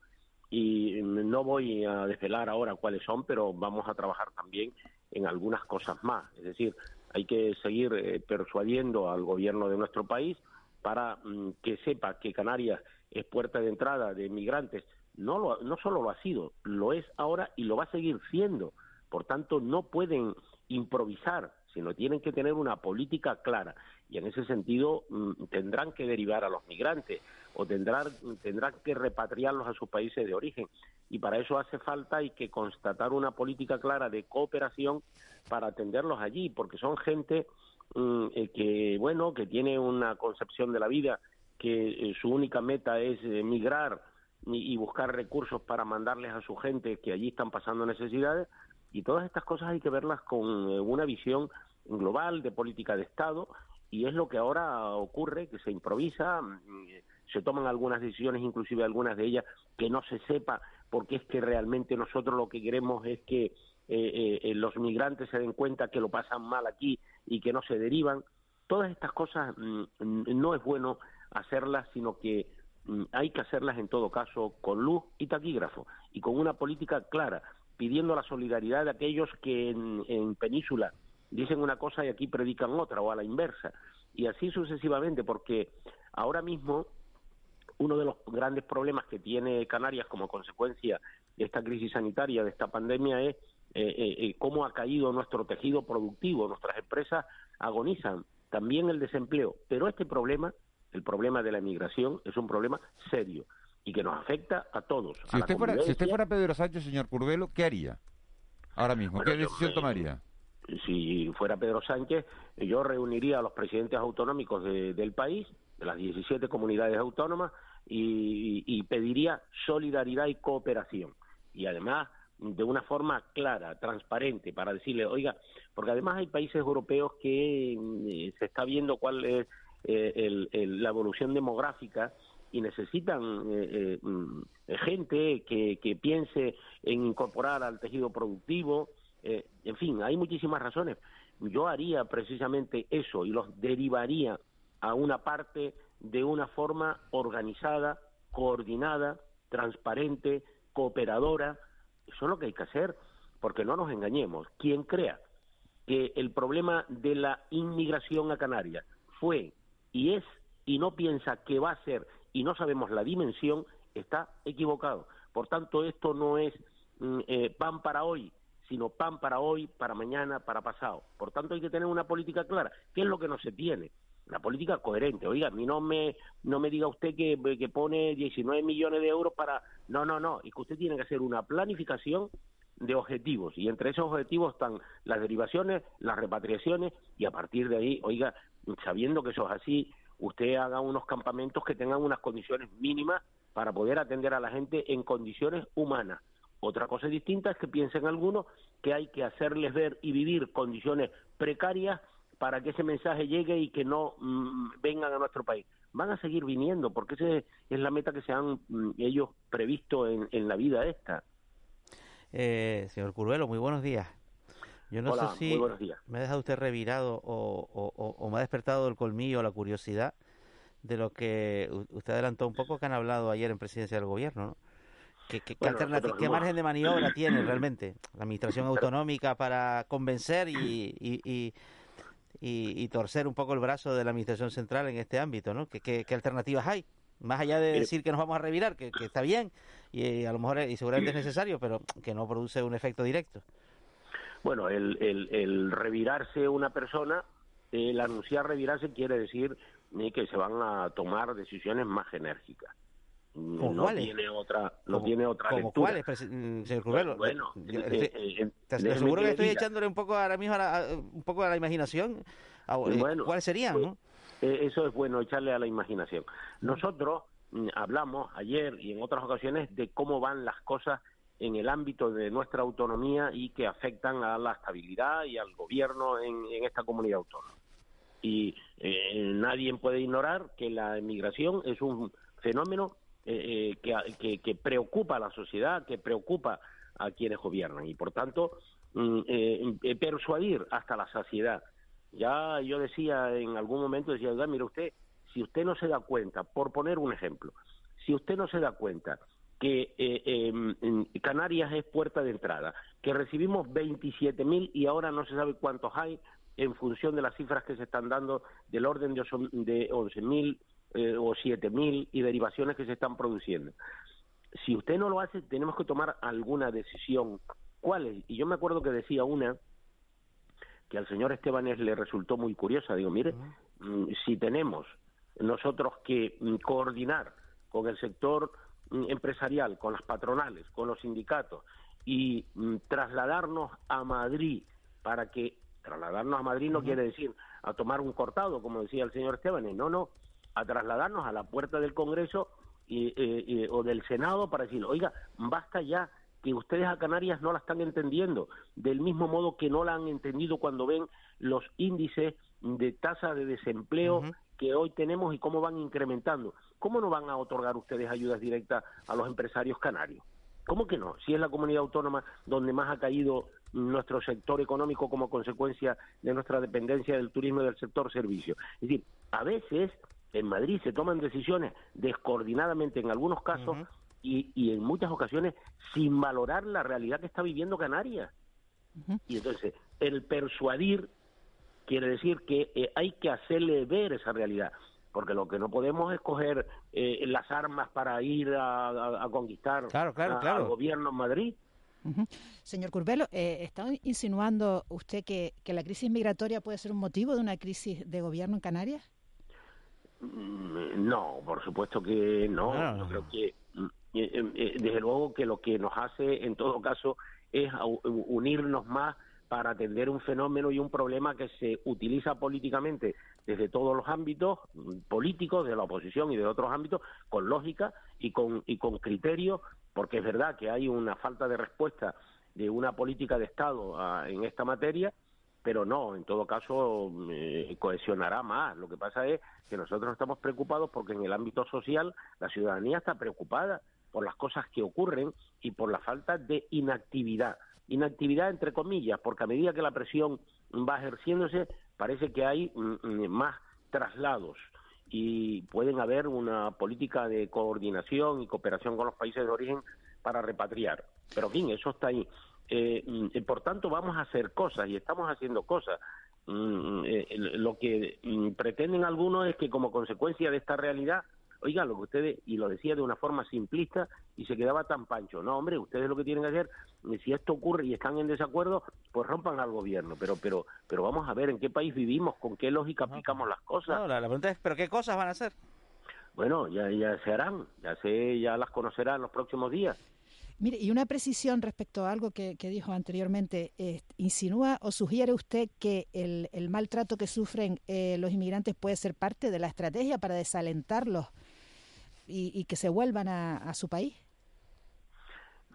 y no voy a desvelar ahora cuáles son, pero vamos a trabajar también en algunas cosas más. Es decir, hay que seguir eh, persuadiendo al gobierno de nuestro país para mm, que sepa que Canarias es puerta de entrada de migrantes. No, lo, no solo lo ha sido, lo es ahora y lo va a seguir siendo. Por tanto, no pueden improvisar, sino tienen que tener una política clara. Y en ese sentido mm, tendrán que derivar a los migrantes o tendrán, tendrán que repatriarlos a sus países de origen. Y para eso hace falta hay que constatar una política clara de cooperación para atenderlos allí, porque son gente mm, eh, que, bueno, que tiene una concepción de la vida que eh, su única meta es eh, migrar y, y buscar recursos para mandarles a su gente que allí están pasando necesidades. Y todas estas cosas hay que verlas con una visión global de política de Estado y es lo que ahora ocurre, que se improvisa, mm, se toman algunas decisiones, inclusive algunas de ellas, que no se sepa, porque es que realmente nosotros lo que queremos es que eh, eh, los migrantes se den cuenta que lo pasan mal aquí y que no se derivan. Todas estas cosas mm, no es bueno hacerlas, sino que mm, hay que hacerlas en todo caso con luz y taquígrafo y con una política clara, pidiendo la solidaridad de aquellos que en Península dicen una cosa y aquí predican otra o a la inversa. Y así sucesivamente, porque ahora mismo uno de los grandes problemas que tiene Canarias como consecuencia de esta crisis sanitaria, de esta pandemia, es eh, eh, eh, cómo ha caído nuestro tejido productivo, nuestras empresas agonizan, también el desempleo. Pero este problema, el problema de la emigración, es un problema serio y que nos afecta a todos. Si, usted, fuera, si usted fuera Pedro Sánchez, señor Curvelo, ¿qué haría ahora mismo? ¿Qué decisión tomaría? Si fuera Pedro Sánchez, yo reuniría a los presidentes autonómicos del país, de las 17 comunidades autónomas, y, pediría solidaridad y cooperación. Y además, de una forma clara, transparente, para decirle, oiga, porque además hay países europeos que eh, se está viendo cuál es eh, la evolución demográfica y necesitan eh, mm, gente que, que piense en incorporar al tejido productivo, eh, en fin, hay muchísimas razones. Yo haría precisamente eso y los derivaría a una parte de una forma organizada, coordinada, transparente, cooperadora. Eso es lo que hay que hacer, porque no nos engañemos. Quien crea que el problema de la inmigración a Canarias fue y es y no piensa que va a ser y no sabemos la dimensión, está equivocado. Por tanto, esto no es mm, eh, pan para hoy, sino pan para hoy, para mañana, para pasado. Por tanto, hay que tener una política clara. ¿Qué es lo que no se tiene? Una política coherente. Oiga, a mí no me, no me diga usted que, que pone 19 millones de euros para... No, no, no. Es que usted tiene que hacer una planificación de objetivos y entre esos objetivos están las derivaciones, las repatriaciones y a partir de ahí, oiga, sabiendo que eso es así, usted haga unos campamentos que tengan unas condiciones mínimas para poder atender a la gente en condiciones humanas otra cosa distinta es que piensen algunos que hay que hacerles ver y vivir condiciones precarias para que ese mensaje llegue y que no mm, vengan a nuestro país. Van a seguir viniendo porque esa es la meta que se han mm, ellos previsto en, la vida esta. Eh, señor Curvelo, muy buenos días. Yo no sé si me ha dejado usted revirado o, o, me ha despertado el colmillo la curiosidad de lo que usted adelantó un poco que han hablado ayer en presidencia del gobierno, ¿no? ¿Qué, qué, margen de maniobra (clears throat) tiene realmente la administración autonómica para convencer y, y, y, torcer un poco el brazo de la administración central en este ámbito? ¿no? ¿Qué, alternativas hay? Más allá de decir que nos vamos a revirar, que, está bien y a lo mejor y seguramente es (clears throat) necesario, pero que no produce un efecto directo. Bueno, el, el, el revirarse una persona, el anunciar revirarse quiere decir eh, que se van a tomar decisiones más enérgicas no tiene otra no tiene otra ¿Cómo lectura. cuáles, mm, señor Bueno, eh, eh, te, aseguro que estoy echándole un poco ahora mismo a un poco a la imaginación. Eh, ¿Cuáles serían? Pues, ¿no? eso es bueno echarle a la imaginación. Nosotros mm, hablamos ayer y en otras ocasiones de cómo van las cosas en el ámbito de nuestra autonomía y que afectan a la estabilidad y al gobierno en, en esta comunidad autónoma. Y nadie puede ignorar que la emigración es un fenómeno eh, que, que, preocupa a la sociedad, que preocupa a quienes gobiernan y por tanto mm, eh, eh, persuadir hasta la saciedad. Ya yo decía en algún momento, decía, mire usted, si usted no se da cuenta, por poner un ejemplo, si usted no se da cuenta que em, Canarias es puerta de entrada, que recibimos 27.000 y ahora no se sabe cuántos hay en función de las cifras que se están dando del orden de 11.000 eh, o 7.000 y derivaciones que se están produciendo. Si usted no lo hace, tenemos que tomar alguna decisión. ¿Cuál es? Y yo me acuerdo que decía una que al señor Estebanes le resultó muy curiosa. Digo, mire, mm, si tenemos nosotros que mm, coordinar con el sector mm, empresarial, con las patronales, con los sindicatos y trasladarnos a Madrid para que trasladarnos a Madrid no quiere decir a tomar un cortado, como decía el señor Esteban, no, no, a trasladarnos a la puerta del Congreso y, o del Senado para decir, oiga, basta ya que ustedes a Canarias no la están entendiendo, del mismo modo que no la han entendido cuando ven los índices de tasa de desempleo que hoy tenemos y cómo van incrementando. ¿Cómo no van a otorgar ustedes ayudas directas a los empresarios canarios? ¿Cómo que no? Si es la comunidad autónoma donde más ha caído nuestro sector económico como consecuencia de nuestra dependencia del turismo y del sector servicio. Es decir, a veces en Madrid se toman decisiones descoordinadamente en algunos casos y, en muchas ocasiones sin valorar la realidad que está viviendo Canarias. Y entonces, el persuadir quiere decir que eh, hay que hacerle ver esa realidad, porque lo que no podemos es coger eh, las armas para ir a, conquistar al gobierno en Madrid. Señor Curbelo, eh, ¿está insinuando usted que, que la crisis migratoria puede ser un motivo de una crisis de gobierno en Canarias? Mm, no, por supuesto que no. Ah. Yo creo que eh, eh, desde luego que lo que nos hace en todo caso es unirnos más para atender un fenómeno y un problema que se utiliza políticamente desde todos los ámbitos mm, políticos, de la oposición y de otros ámbitos, con lógica y con, y con criterio, porque es verdad que hay una falta de respuesta de una política de Estado ah, en esta materia, pero no, en todo caso mm, eh, cohesionará más. Lo que pasa es que nosotros estamos preocupados porque en el ámbito social la ciudadanía está preocupada por las cosas que ocurren y por la falta de inactividad. Inactividad entre comillas, porque a medida que la presión va ejerciéndose, parece que hay mm, mm, más traslados y pueden haber una política de coordinación y cooperación con los países de origen para repatriar. Pero, en fin, eso está ahí. Eh, mm, por tanto, vamos a hacer cosas y estamos haciendo cosas. Eh, lo que pretenden algunos es que como consecuencia de esta realidad oigan lo que ustedes, y lo decía de una forma simplista y se quedaba tan pancho. No, hombre, ustedes lo que tienen que hacer, eh, si esto ocurre y están en desacuerdo, pues rompan al gobierno. Pero, pero, pero vamos a ver en qué país vivimos, con qué lógica aplicamos las cosas. No, la, pregunta es, ¿pero qué cosas van a hacer? Bueno, ya, ya se harán, ya se, ya las conocerán en los próximos días. Mire, y una precisión respecto a algo que, dijo anteriormente. Eh, ¿Insinúa o sugiere usted que el, el maltrato que sufren eh, los inmigrantes puede ser parte de la estrategia para desalentarlos y, que se vuelvan a, su país?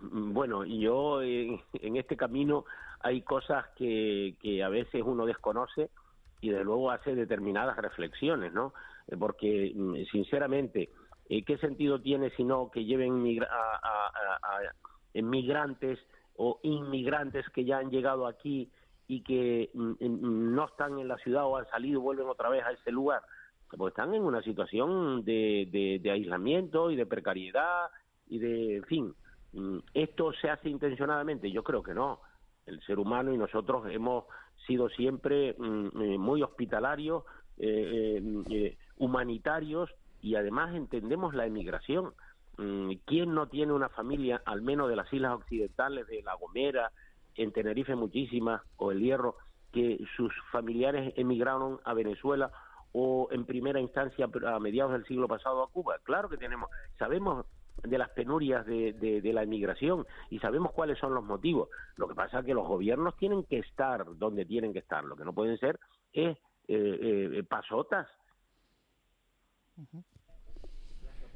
Bueno, yo en, este camino hay cosas que, que a veces uno desconoce y de luego hace determinadas reflexiones, ¿no? Eh, porque, mm, sinceramente, eh, ¿qué sentido tiene si no que lleven a, migrantes o inmigrantes que ya han llegado aquí y que mm, mm, no están en la ciudad o han salido y vuelven otra vez a ese lugar? porque están en una situación de, de, aislamiento y de precariedad y de, en fin, mm, ¿esto se hace intencionadamente? Yo creo que no. El ser humano y nosotros hemos sido siempre mm, eh, muy hospitalarios, eh, humanitarios y además entendemos la emigración. Mm, ¿Quién no tiene una familia, al menos de las islas occidentales, de La Gomera, en Tenerife muchísimas, o El Hierro, que sus familiares emigraron a Venezuela o en primera instancia a mediados del siglo pasado a Cuba. Claro que tenemos, sabemos de las penurias de, de, la inmigración y sabemos cuáles son los motivos. Lo que pasa es que los gobiernos tienen que estar donde tienen que estar. Lo que no pueden ser es eh, eh, pasotas.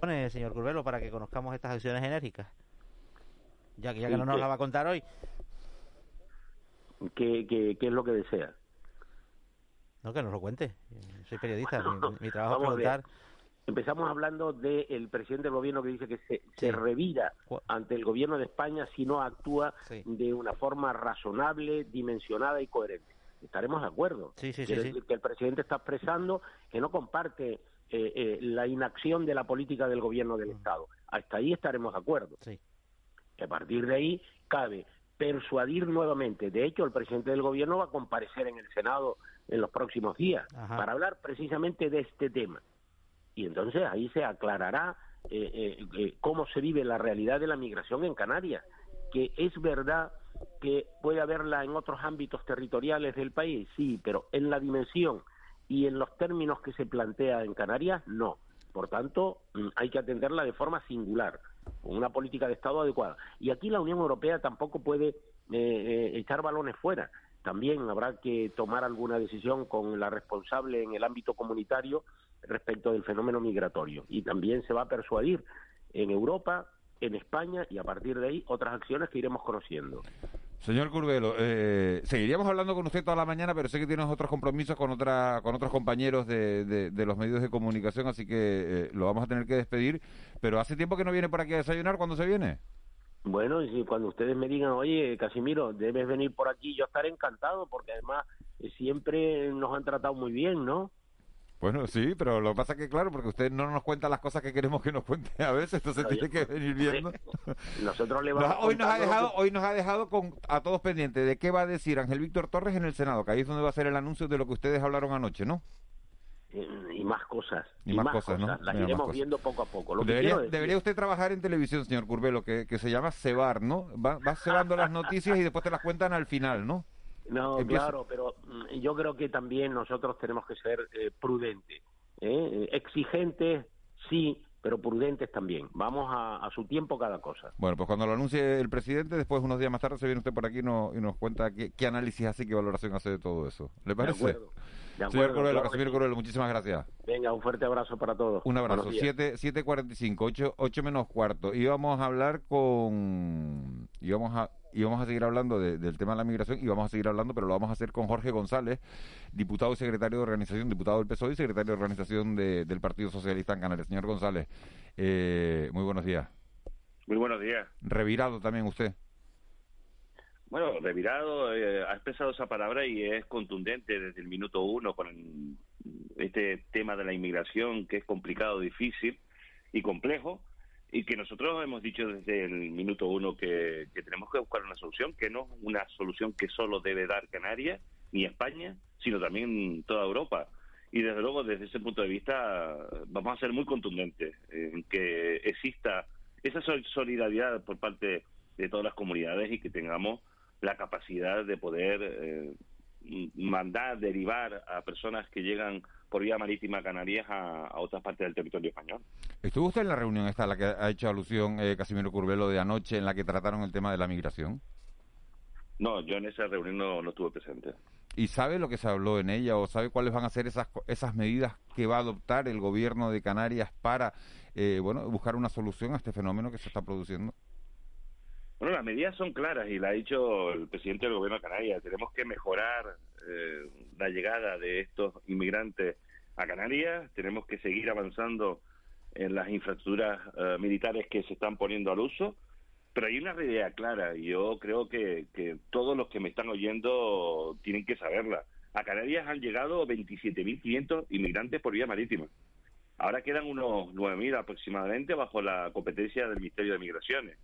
Pone, señor Curvelo, para que conozcamos estas acciones enérgicas. Ya que, ya que no nos la va a contar hoy. ¿Qué, qué, qué es lo que desea? No, que nos lo cuente. Soy periodista, mi, trabajo es preguntar. Empezamos hablando del presidente del gobierno que dice que se, se, revira ante el gobierno de España si no actúa de una forma razonable, dimensionada y coherente. Estaremos de acuerdo. Sí, sí, Quiere decir que el presidente está expresando que no comparte eh, eh, la inacción de la política del gobierno del mm. Estado. Hasta ahí estaremos de acuerdo. A partir de ahí cabe persuadir nuevamente. De hecho, el presidente del gobierno va a comparecer en el Senado en los próximos días para hablar precisamente de este tema. Y entonces ahí se aclarará eh, eh, eh, cómo se vive la realidad de la migración en Canarias, que es verdad que puede haberla en otros ámbitos territoriales del país, sí, pero en la dimensión y en los términos que se plantea en Canarias, no. Por tanto, mm, hay que atenderla de forma singular, con una política de Estado adecuada. Y aquí la Unión Europea tampoco puede eh, eh, echar balones fuera. También habrá que tomar alguna decisión con la responsable en el ámbito comunitario respecto del fenómeno migratorio. Y también se va a persuadir en Europa, en España y a partir de ahí otras acciones que iremos conociendo. Señor Curvelo, eh, seguiríamos hablando con usted toda la mañana, pero sé que tienes otros compromisos con otra, con otros compañeros de, de, los medios de comunicación, así que eh, lo vamos a tener que despedir. Pero hace tiempo que no viene por aquí a desayunar, ¿cuándo se viene? Bueno, y si cuando ustedes me digan, oye, Casimiro, debes venir por aquí, yo estaré encantado, porque además eh, siempre nos han tratado muy bien, ¿no? Bueno, sí, pero lo que pasa es que, claro, porque usted no nos cuenta las cosas que queremos que nos cuente a veces, entonces tiene que venir viendo. (laughs) Nosotros le vamos hoy nos ha dejado, hoy nos ha dejado con a todos pendientes de qué va a decir Ángel Víctor Torres en el Senado, que ahí es donde va a ser el anuncio de lo que ustedes hablaron anoche, ¿no? Y más cosas. Y, más, cosas, ¿no? Las iremos viendo poco a poco. debería, usted trabajar en televisión, señor Curvelo, que, que se llama cebar, ¿no? Va, va cebando las noticias y después te las cuentan al final, ¿no? No, claro, pero mm, yo creo que también nosotros tenemos que ser eh, prudentes. ¿eh? exigentes, sí, pero prudentes también. Vamos a, su tiempo cada cosa. Bueno, pues cuando lo anuncie el presidente, después unos días más tarde se viene usted por aquí y nos cuenta qué, análisis hace, qué valoración hace de todo eso. ¿Le parece? Señor Corelo, Casimiro Corelo, muchísimas gracias. Venga, un fuerte abrazo para todos. Un abrazo. 7.45, 8, 8 menos cuarto. Y vamos a hablar con... Y vamos a y vamos a seguir hablando del tema de la migración y vamos a seguir hablando, pero lo vamos a hacer con Jorge González, diputado y secretario de organización, diputado del PSOE y secretario de organización del Partido Socialista en Canarias. Señor González, eh, muy buenos días. Muy buenos días. Revirado también usted. Bueno, revirado, eh, ha expresado esa palabra y es contundente desde el minuto uno con este tema de la inmigración que es complicado, difícil y complejo y que nosotros hemos dicho desde el minuto uno que, tenemos que buscar una solución, que no es una solución que solo debe dar Canarias ni España, sino también toda Europa. Y desde luego, desde ese punto de vista, vamos a ser muy contundentes en que exista esa solidaridad por parte de todas las comunidades y que tengamos la capacidad de poder eh, mandar, derivar a personas que llegan por vía marítima a Canarias a, otras partes del territorio español. ¿Estuvo usted en la reunión esta a la que ha hecho alusión eh, Casimiro Curvelo de anoche en la que trataron el tema de la migración? No, yo en esa reunión no, estuve presente. ¿Y sabe lo que se habló en ella o sabe cuáles van a ser esas, esas medidas que va a adoptar el gobierno de Canarias para eh, bueno, buscar una solución a este fenómeno que se está produciendo? Bueno, las medidas son claras y la ha dicho el presidente del gobierno de Canarias. Tenemos que mejorar eh, la llegada de estos inmigrantes a Canarias, tenemos que seguir avanzando en las infraestructuras eh, militares que se están poniendo al uso, pero hay una idea clara y yo creo que, que todos los que me están oyendo tienen que saberla. A Canarias han llegado 27.500 inmigrantes por vía marítima. Ahora quedan unos 9.000 aproximadamente bajo la competencia del Ministerio de Migraciones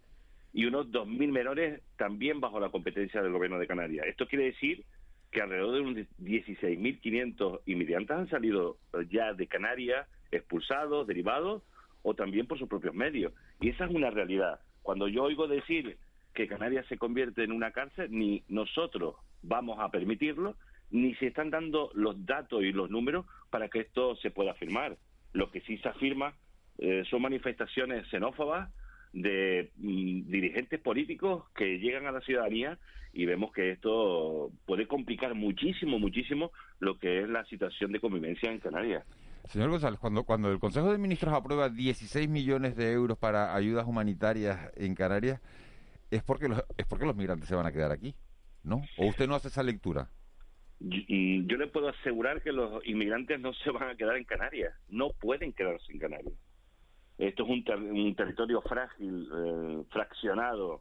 y unos 2.000 menores también bajo la competencia del Gobierno de Canarias. Esto quiere decir que alrededor de unos 16.500 inmigrantes han salido eh, ya de Canarias, expulsados, derivados, o también por sus propios medios. Y esa es una realidad. Cuando yo oigo decir que Canarias se convierte en una cárcel, ni nosotros vamos a permitirlo, ni se están dando los datos y los números para que esto se pueda afirmar. Lo que sí se afirma eh, son manifestaciones xenófobas, de mm, dirigentes políticos que llegan a la ciudadanía y vemos que esto puede complicar muchísimo, muchísimo lo que es la situación de convivencia en Canarias. Señor González, cuando, cuando el Consejo de Ministros aprueba 16 millones de euros para ayudas humanitarias en Canarias, es porque los, es porque los migrantes se van a quedar aquí, ¿no? ¿O usted no hace esa lectura? Y yo le puedo asegurar que los inmigrantes no se van a quedar en Canarias, no pueden quedarse en Canarias. Esto es un, territorio frágil, eh, fraccionado.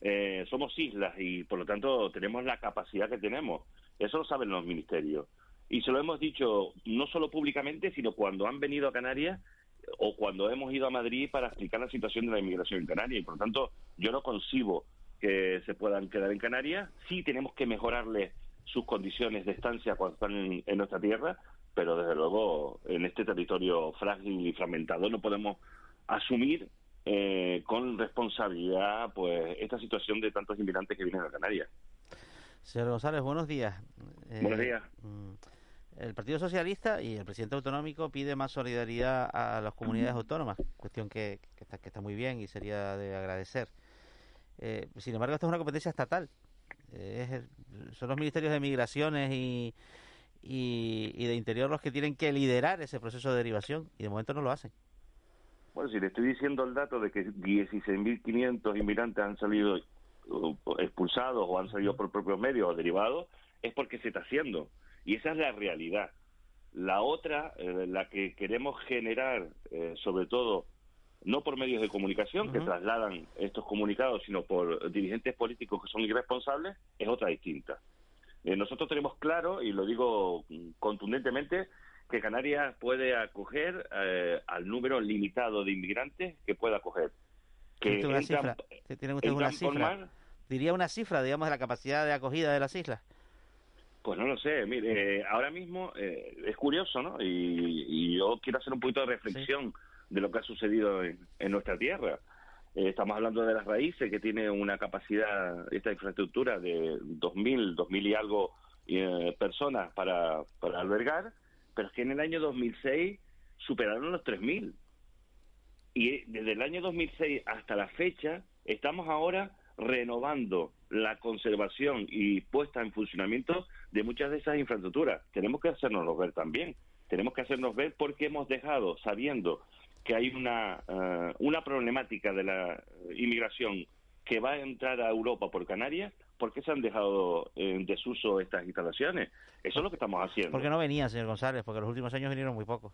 Eh, somos islas y por lo tanto tenemos la capacidad que tenemos. Eso lo saben los ministerios. Y se lo hemos dicho no solo públicamente, sino cuando han venido a Canarias o cuando hemos ido a Madrid para explicar la situación de la inmigración en Canarias. Y por lo tanto, yo no concibo que se puedan quedar en Canarias. Sí tenemos que mejorarles sus condiciones de estancia cuando están en nuestra tierra, pero desde luego en este territorio frágil y fragmentado no podemos asumir eh, con responsabilidad pues esta situación de tantos inmigrantes que vienen a Canarias. Señor González, buenos días. Eh, buenos días. Mm, el Partido Socialista y el presidente autonómico pide más solidaridad a las comunidades autónomas, cuestión que, está, que está muy bien y sería de agradecer. Eh, sin embargo, esta es una competencia estatal. Eh, son los ministerios de Migraciones y, y, de Interior los que tienen que liderar ese proceso de derivación y de momento no lo hacen. Bueno, si le estoy diciendo el dato de que 16.500 inmigrantes han salido uh, expulsados o han salido por propios medios o derivados, es porque se está haciendo. Y esa es la realidad. La otra, eh, la que queremos generar, eh, sobre todo, no por medios de comunicación que trasladan estos comunicados, sino por dirigentes políticos que son irresponsables, es otra distinta. Eh, nosotros tenemos claro, y lo digo contundentemente, que Canarias puede acoger al número limitado de inmigrantes que pueda acoger. Que ¿Tiene usted una cifra? ¿Diría una cifra, digamos, de la capacidad de acogida de las islas? Pues no lo sé, mire, eh, ahora mismo eh, es curioso, ¿no? Y, yo quiero hacer un poquito de reflexión de lo que ha sucedido en, nuestra tierra. Eh, estamos hablando de las raíces, que tiene una capacidad, esta infraestructura de 2.000, 2.000 y algo personas para, para albergar, pero es que en el año 2006 superaron los 3.000. Y desde el año 2006 hasta la fecha, estamos ahora renovando la conservación y puesta en funcionamiento de muchas de esas infraestructuras. Tenemos que hacernos ver también. Tenemos que hacernos ver porque hemos dejado, sabiendo que hay una, eh, una problemática de la inmigración que va a entrar a Europa por Canarias, ¿por qué se han dejado en desuso estas instalaciones? Eso es lo que estamos haciendo. Porque no venían, señor González, porque los últimos años vinieron muy pocos.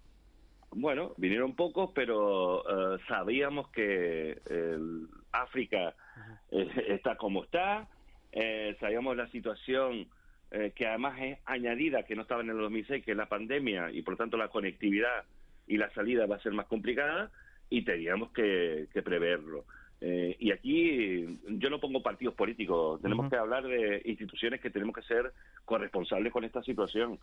Bueno, vinieron pocos, pero eh, sabíamos que el África eh, (laughs) está como está, eh, sabíamos la situación eh, que además es añadida, que no estaba en el 2006, que es la pandemia, y por tanto la conectividad y la salida va a ser más complicada, y teníamos que, preverlo. y aquí yo no pongo partidos políticos, tenemos que hablar de instituciones que tenemos que ser corresponsables con esta situación.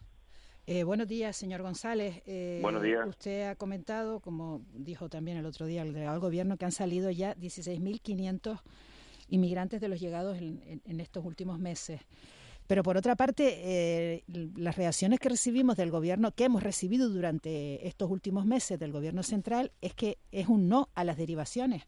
Eh, buenos días, señor González. Eh, buenos días. Usted ha comentado, como dijo también el otro día el delegado gobierno, que han salido ya 16.500 inmigrantes de los llegados en, estos últimos meses. Pero por otra parte, eh, las reacciones que recibimos del gobierno, que hemos recibido durante estos últimos meses del gobierno central, es que es un no a las derivaciones.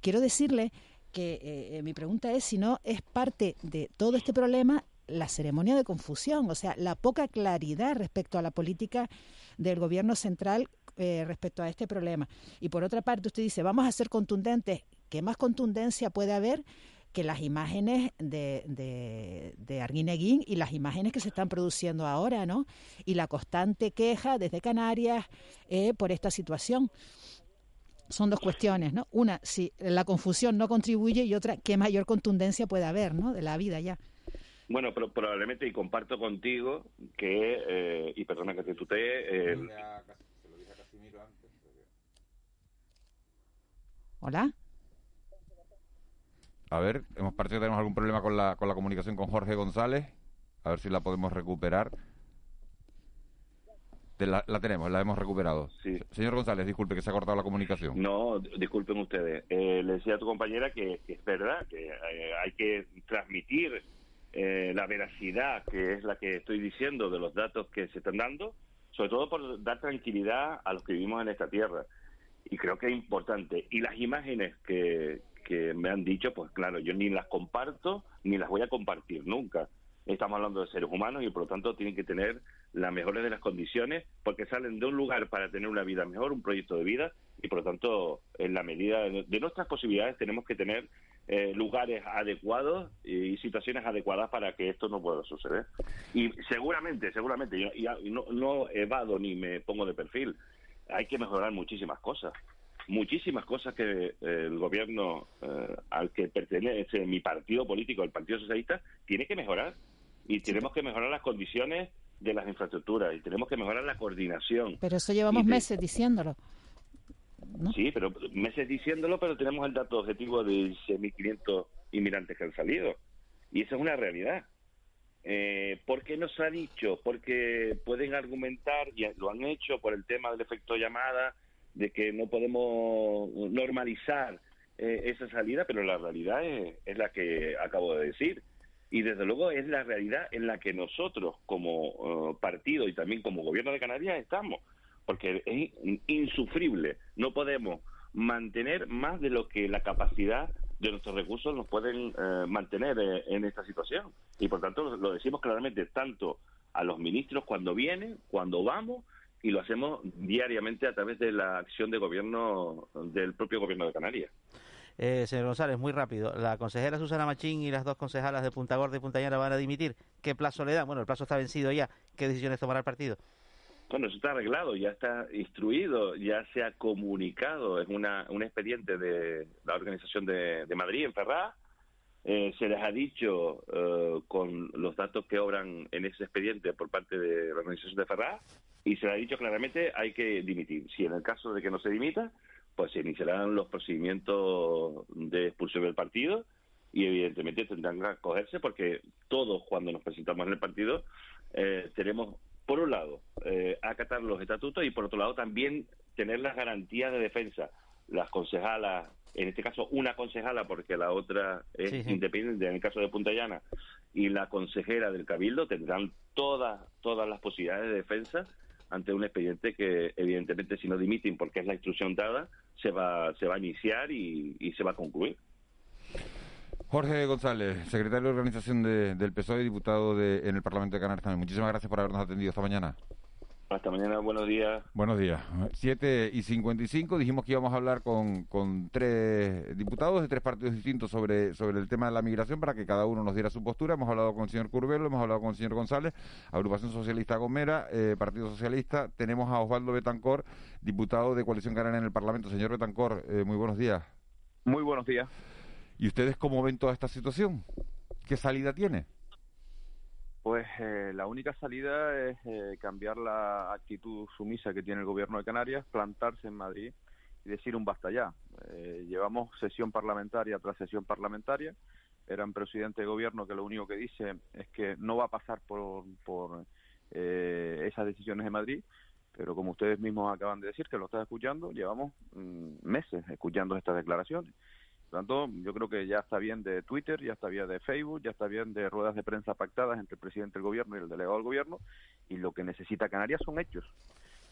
Quiero decirle que mi pregunta es si no es parte de todo este problema la ceremonia de confusión, o sea, la poca claridad respecto a la política del gobierno central eh, respecto a este problema. Y por otra parte, usted dice, vamos a ser contundentes. ¿Qué más contundencia puede haber que las imágenes de, de, de Arguineguín y las imágenes que se están produciendo ahora, ¿no? Y la constante queja desde Canarias eh, por esta situación son dos cuestiones, ¿no? Una, si la confusión no contribuye y otra, qué mayor contundencia puede haber, ¿no? De la vida ya. Bueno, pero probablemente, y comparto contigo, que, eh, y perdona que te tutee... Eh, Hola. A ver, hemos parecido que tenemos algún problema con la, con la comunicación con Jorge González. A ver si la podemos recuperar. La, la, tenemos, la hemos recuperado. Sí. Señor González, disculpe que se ha cortado la comunicación. No, disculpen ustedes. Eh, le decía a tu compañera que, que es verdad, que hay que transmitir eh, la veracidad, que es la que estoy diciendo de los datos que se están dando, sobre todo por dar tranquilidad a los que vivimos en esta tierra. Y creo que es importante. Y las imágenes que, que me han dicho, pues claro, yo ni las comparto ni las voy a compartir nunca. Estamos hablando de seres humanos y por lo tanto tienen que tener las mejores de las condiciones porque salen de un lugar para tener una vida mejor, un proyecto de vida y por lo tanto en la medida de nuestras posibilidades tenemos que tener eh, lugares adecuados y situaciones adecuadas para que esto no pueda suceder. Y seguramente, seguramente, yo, no, no evado ni me pongo de perfil, hay que mejorar muchísimas cosas muchísimas cosas que eh, el gobierno eh, al que pertenece mi partido político, el Partido Socialista, tiene que mejorar. Y tenemos que mejorar las condiciones de las infraestructuras y tenemos que mejorar la coordinación. Pero eso llevamos meses diciéndolo. Sí, pero meses diciéndolo, pero tenemos el dato objetivo de 6.500 inmigrantes que han salido. Y esa es una realidad. Eh, ¿Por qué no se ha dicho? Porque pueden argumentar, y lo han hecho por el tema del efecto llamada, de que no podemos normalizar eh, esa salida, pero la realidad es, la que acabo de decir. Y desde luego es la realidad en la que nosotros como eh, partido y también como gobierno de Canarias estamos, porque es insufrible. No podemos mantener más de lo que la capacidad de nuestros recursos nos pueden eh, mantener eh, en esta situación. Y por tanto lo decimos claramente tanto a los ministros cuando vienen, cuando vamos, y lo hacemos diariamente a través de la acción de gobierno del propio gobierno de Canarias. Eh, señor González, muy rápido. La consejera Susana Machín y las dos concejalas de Punta Gorda y Punta Llana van a dimitir. ¿Qué plazo le dan? Bueno, el plazo está vencido ya. ¿Qué decisiones tomará el partido? Bueno, eso está arreglado, ya está instruido, ya se ha comunicado. Es una, un expediente de la Organización de, Madrid, en Ferraz. Eh, se les ha dicho eh, con los datos que obran en ese expediente por parte de la Organización de Ferraz y se les ha dicho claramente hay que dimitir. Si en el caso de que no se dimita, pues se iniciarán los procedimientos de expulsión del partido y evidentemente tendrán que acogerse porque todos cuando nos presentamos en el partido eh, tenemos por un lado eh, acatar los estatutos y por otro lado también tener las garantías de defensa las concejalas en este caso una concejala porque la otra es independiente en el caso de Punta Llana y la consejera del cabildo tendrán todas todas las posibilidades de defensa ante un expediente que evidentemente si no dimiten porque es la instrucción dada se va se va a iniciar y, se va a concluir. Jorge González, secretario de organización del PSOE y diputado de, en el Parlamento de Canarias también. Muchísimas gracias por habernos atendido esta mañana. Hasta mañana, buenos días. Buenos días. 7 y 55, dijimos que íbamos a hablar con, con tres diputados de tres partidos distintos sobre, sobre el tema de la migración para que cada uno nos diera su postura. Hemos hablado con el señor Curbelo, hemos hablado con el señor González, Agrupación Socialista Gomera, eh, Partido Socialista. Tenemos a Osvaldo Betancor, diputado de Coalición Canaria en el Parlamento. Señor Betancor, eh, muy buenos días. Muy buenos días. ¿Y ustedes cómo ven toda esta situación? ¿Qué salida tiene? Pues eh, la única salida es eh, cambiar la actitud sumisa que tiene el gobierno de Canarias, plantarse en Madrid y decir un basta ya. Eh, llevamos sesión parlamentaria tras sesión parlamentaria. Era un presidente de gobierno que lo único que dice es que no va a pasar por, por esas decisiones de Madrid, pero como ustedes mismos acaban de decir, que lo están escuchando, llevamos mm, meses escuchando estas declaraciones. Por tanto, yo creo que ya está bien de Twitter, ya está bien de Facebook, ya está bien de ruedas de prensa pactadas entre el presidente del gobierno y el delegado del gobierno, y lo que necesita Canarias son hechos.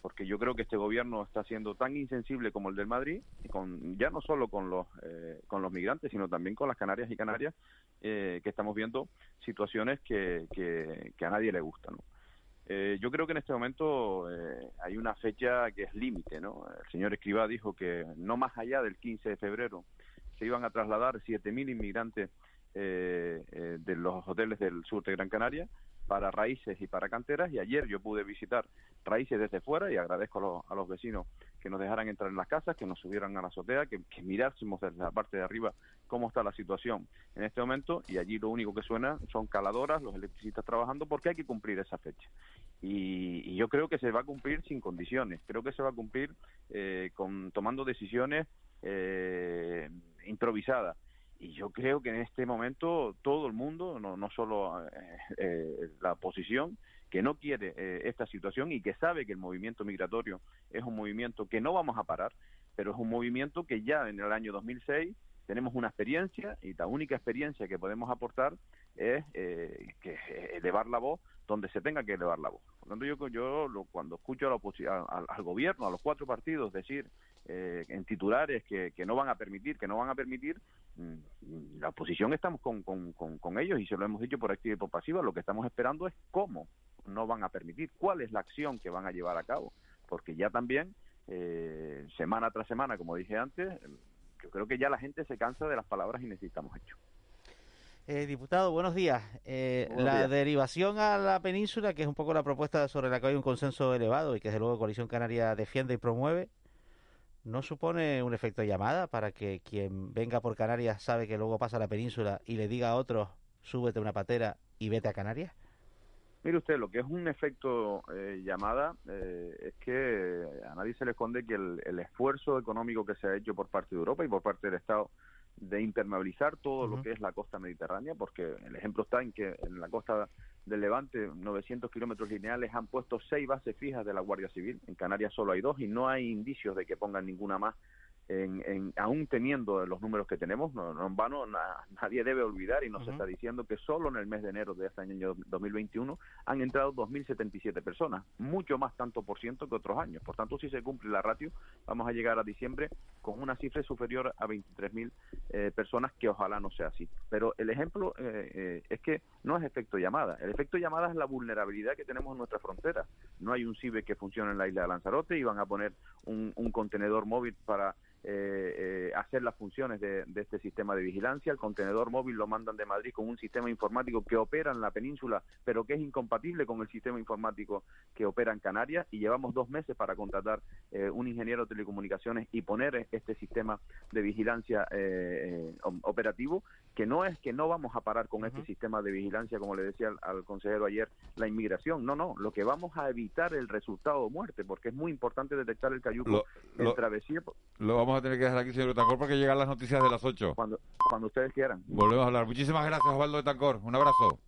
Porque yo creo que este gobierno está siendo tan insensible como el del Madrid, con, ya no solo con los, eh, con los migrantes, sino también con las Canarias y Canarias, eh, que estamos viendo situaciones que, que, a nadie le gustan. Eh, yo creo que en este momento hay una fecha que es límite, ¿no? El señor Escribá dijo que no más allá del 15 de febrero se iban a trasladar 7.000 inmigrantes eh, eh, de los hoteles del sur de Gran Canaria para raíces y para canteras y ayer yo pude visitar raíces desde fuera y agradezco a los, vecinos que nos dejaran entrar en las casas, que nos subieran a la azotea, que, mirásemos desde la parte de arriba cómo está la situación en este momento y allí lo único que suena son caladoras, los electricistas trabajando porque hay que cumplir esa fecha. Y, yo creo que se va a cumplir sin condiciones, creo que se va a cumplir eh, con, tomando decisiones eh, improvisada. Y yo creo que en este momento todo el mundo, no, no solo eh, eh, la oposición, que no quiere eh, esta situación y que sabe que el movimiento migratorio es un movimiento que no vamos a parar, pero es un movimiento que ya en el año 2006 tenemos una experiencia y la única experiencia que podemos aportar es que elevar la voz donde se tenga que elevar la voz. Por lo tanto, yo, yo cuando escucho a al, gobierno, a los cuatro partidos decir eh, en titulares que, que, no van a permitir, que no van a permitir, mm, la oposición estamos con, con, con, ellos y se lo hemos dicho por activa y por pasiva, lo que estamos esperando es cómo no van a permitir, cuál es la acción que van a llevar a cabo, porque ya también, eh, semana tras semana, como dije antes, yo creo que ya la gente se cansa de las palabras y necesitamos hechos. Eh, diputado, buenos días. Eh, la derivación a la península, que es un poco la propuesta sobre la que hay un consenso elevado y que desde luego Coalición Canaria defiende y promueve, ¿no supone un efecto llamada para que quien venga por Canarias sabe que luego pasa a la península y le diga a otros, súbete una patera y vete a Canarias? Mire usted, lo que es un efecto eh, llamada es que a nadie se le esconde que el, el esfuerzo económico que se ha hecho por parte de Europa y por parte del Estado de impermeabilizar todo lo que es la costa mediterránea, porque el ejemplo está en que en la costa del Levante, 900 kilómetros lineales, han puesto seis bases fijas de la Guardia Civil. En Canarias solo hay dos y no hay indicios de que pongan ninguna más en, aún teniendo los números que tenemos, no, no en vano, nadie debe olvidar y nos está diciendo que solo en el mes de enero de este año 2021 han entrado 2.077 personas, mucho más tanto por ciento que otros años. Por tanto, si se cumple la ratio, vamos a llegar a diciembre con una cifra superior a 23.000 eh, personas, que ojalá no sea así. Pero el ejemplo eh, eh, es que no es efecto llamada. El efecto llamada es la vulnerabilidad que tenemos en nuestra frontera. No hay un CIBE que funcione en la isla de Lanzarote y van a poner un, un contenedor móvil para eh, eh, hacer las funciones de, este sistema de vigilancia. El contenedor móvil lo mandan de Madrid con un sistema informático que opera en la península, pero que es incompatible con el sistema informático que opera en Canarias. Y llevamos dos meses para contratar eh, un ingeniero de telecomunicaciones y poner este sistema de vigilancia operativo, que no es que no vamos a parar con este sistema de vigilancia, como le decía al, consejero ayer, la inmigración. No, no, lo que vamos a evitar el resultado de muerte, porque es muy importante detectar el cayuco en travesía. Lo vamos a tener que dejar aquí, señor Tancor, porque llegan las noticias de las 8. Cuando, cuando ustedes quieran. Volvemos a hablar. Muchísimas gracias, Osvaldo de Tancor. Un abrazo.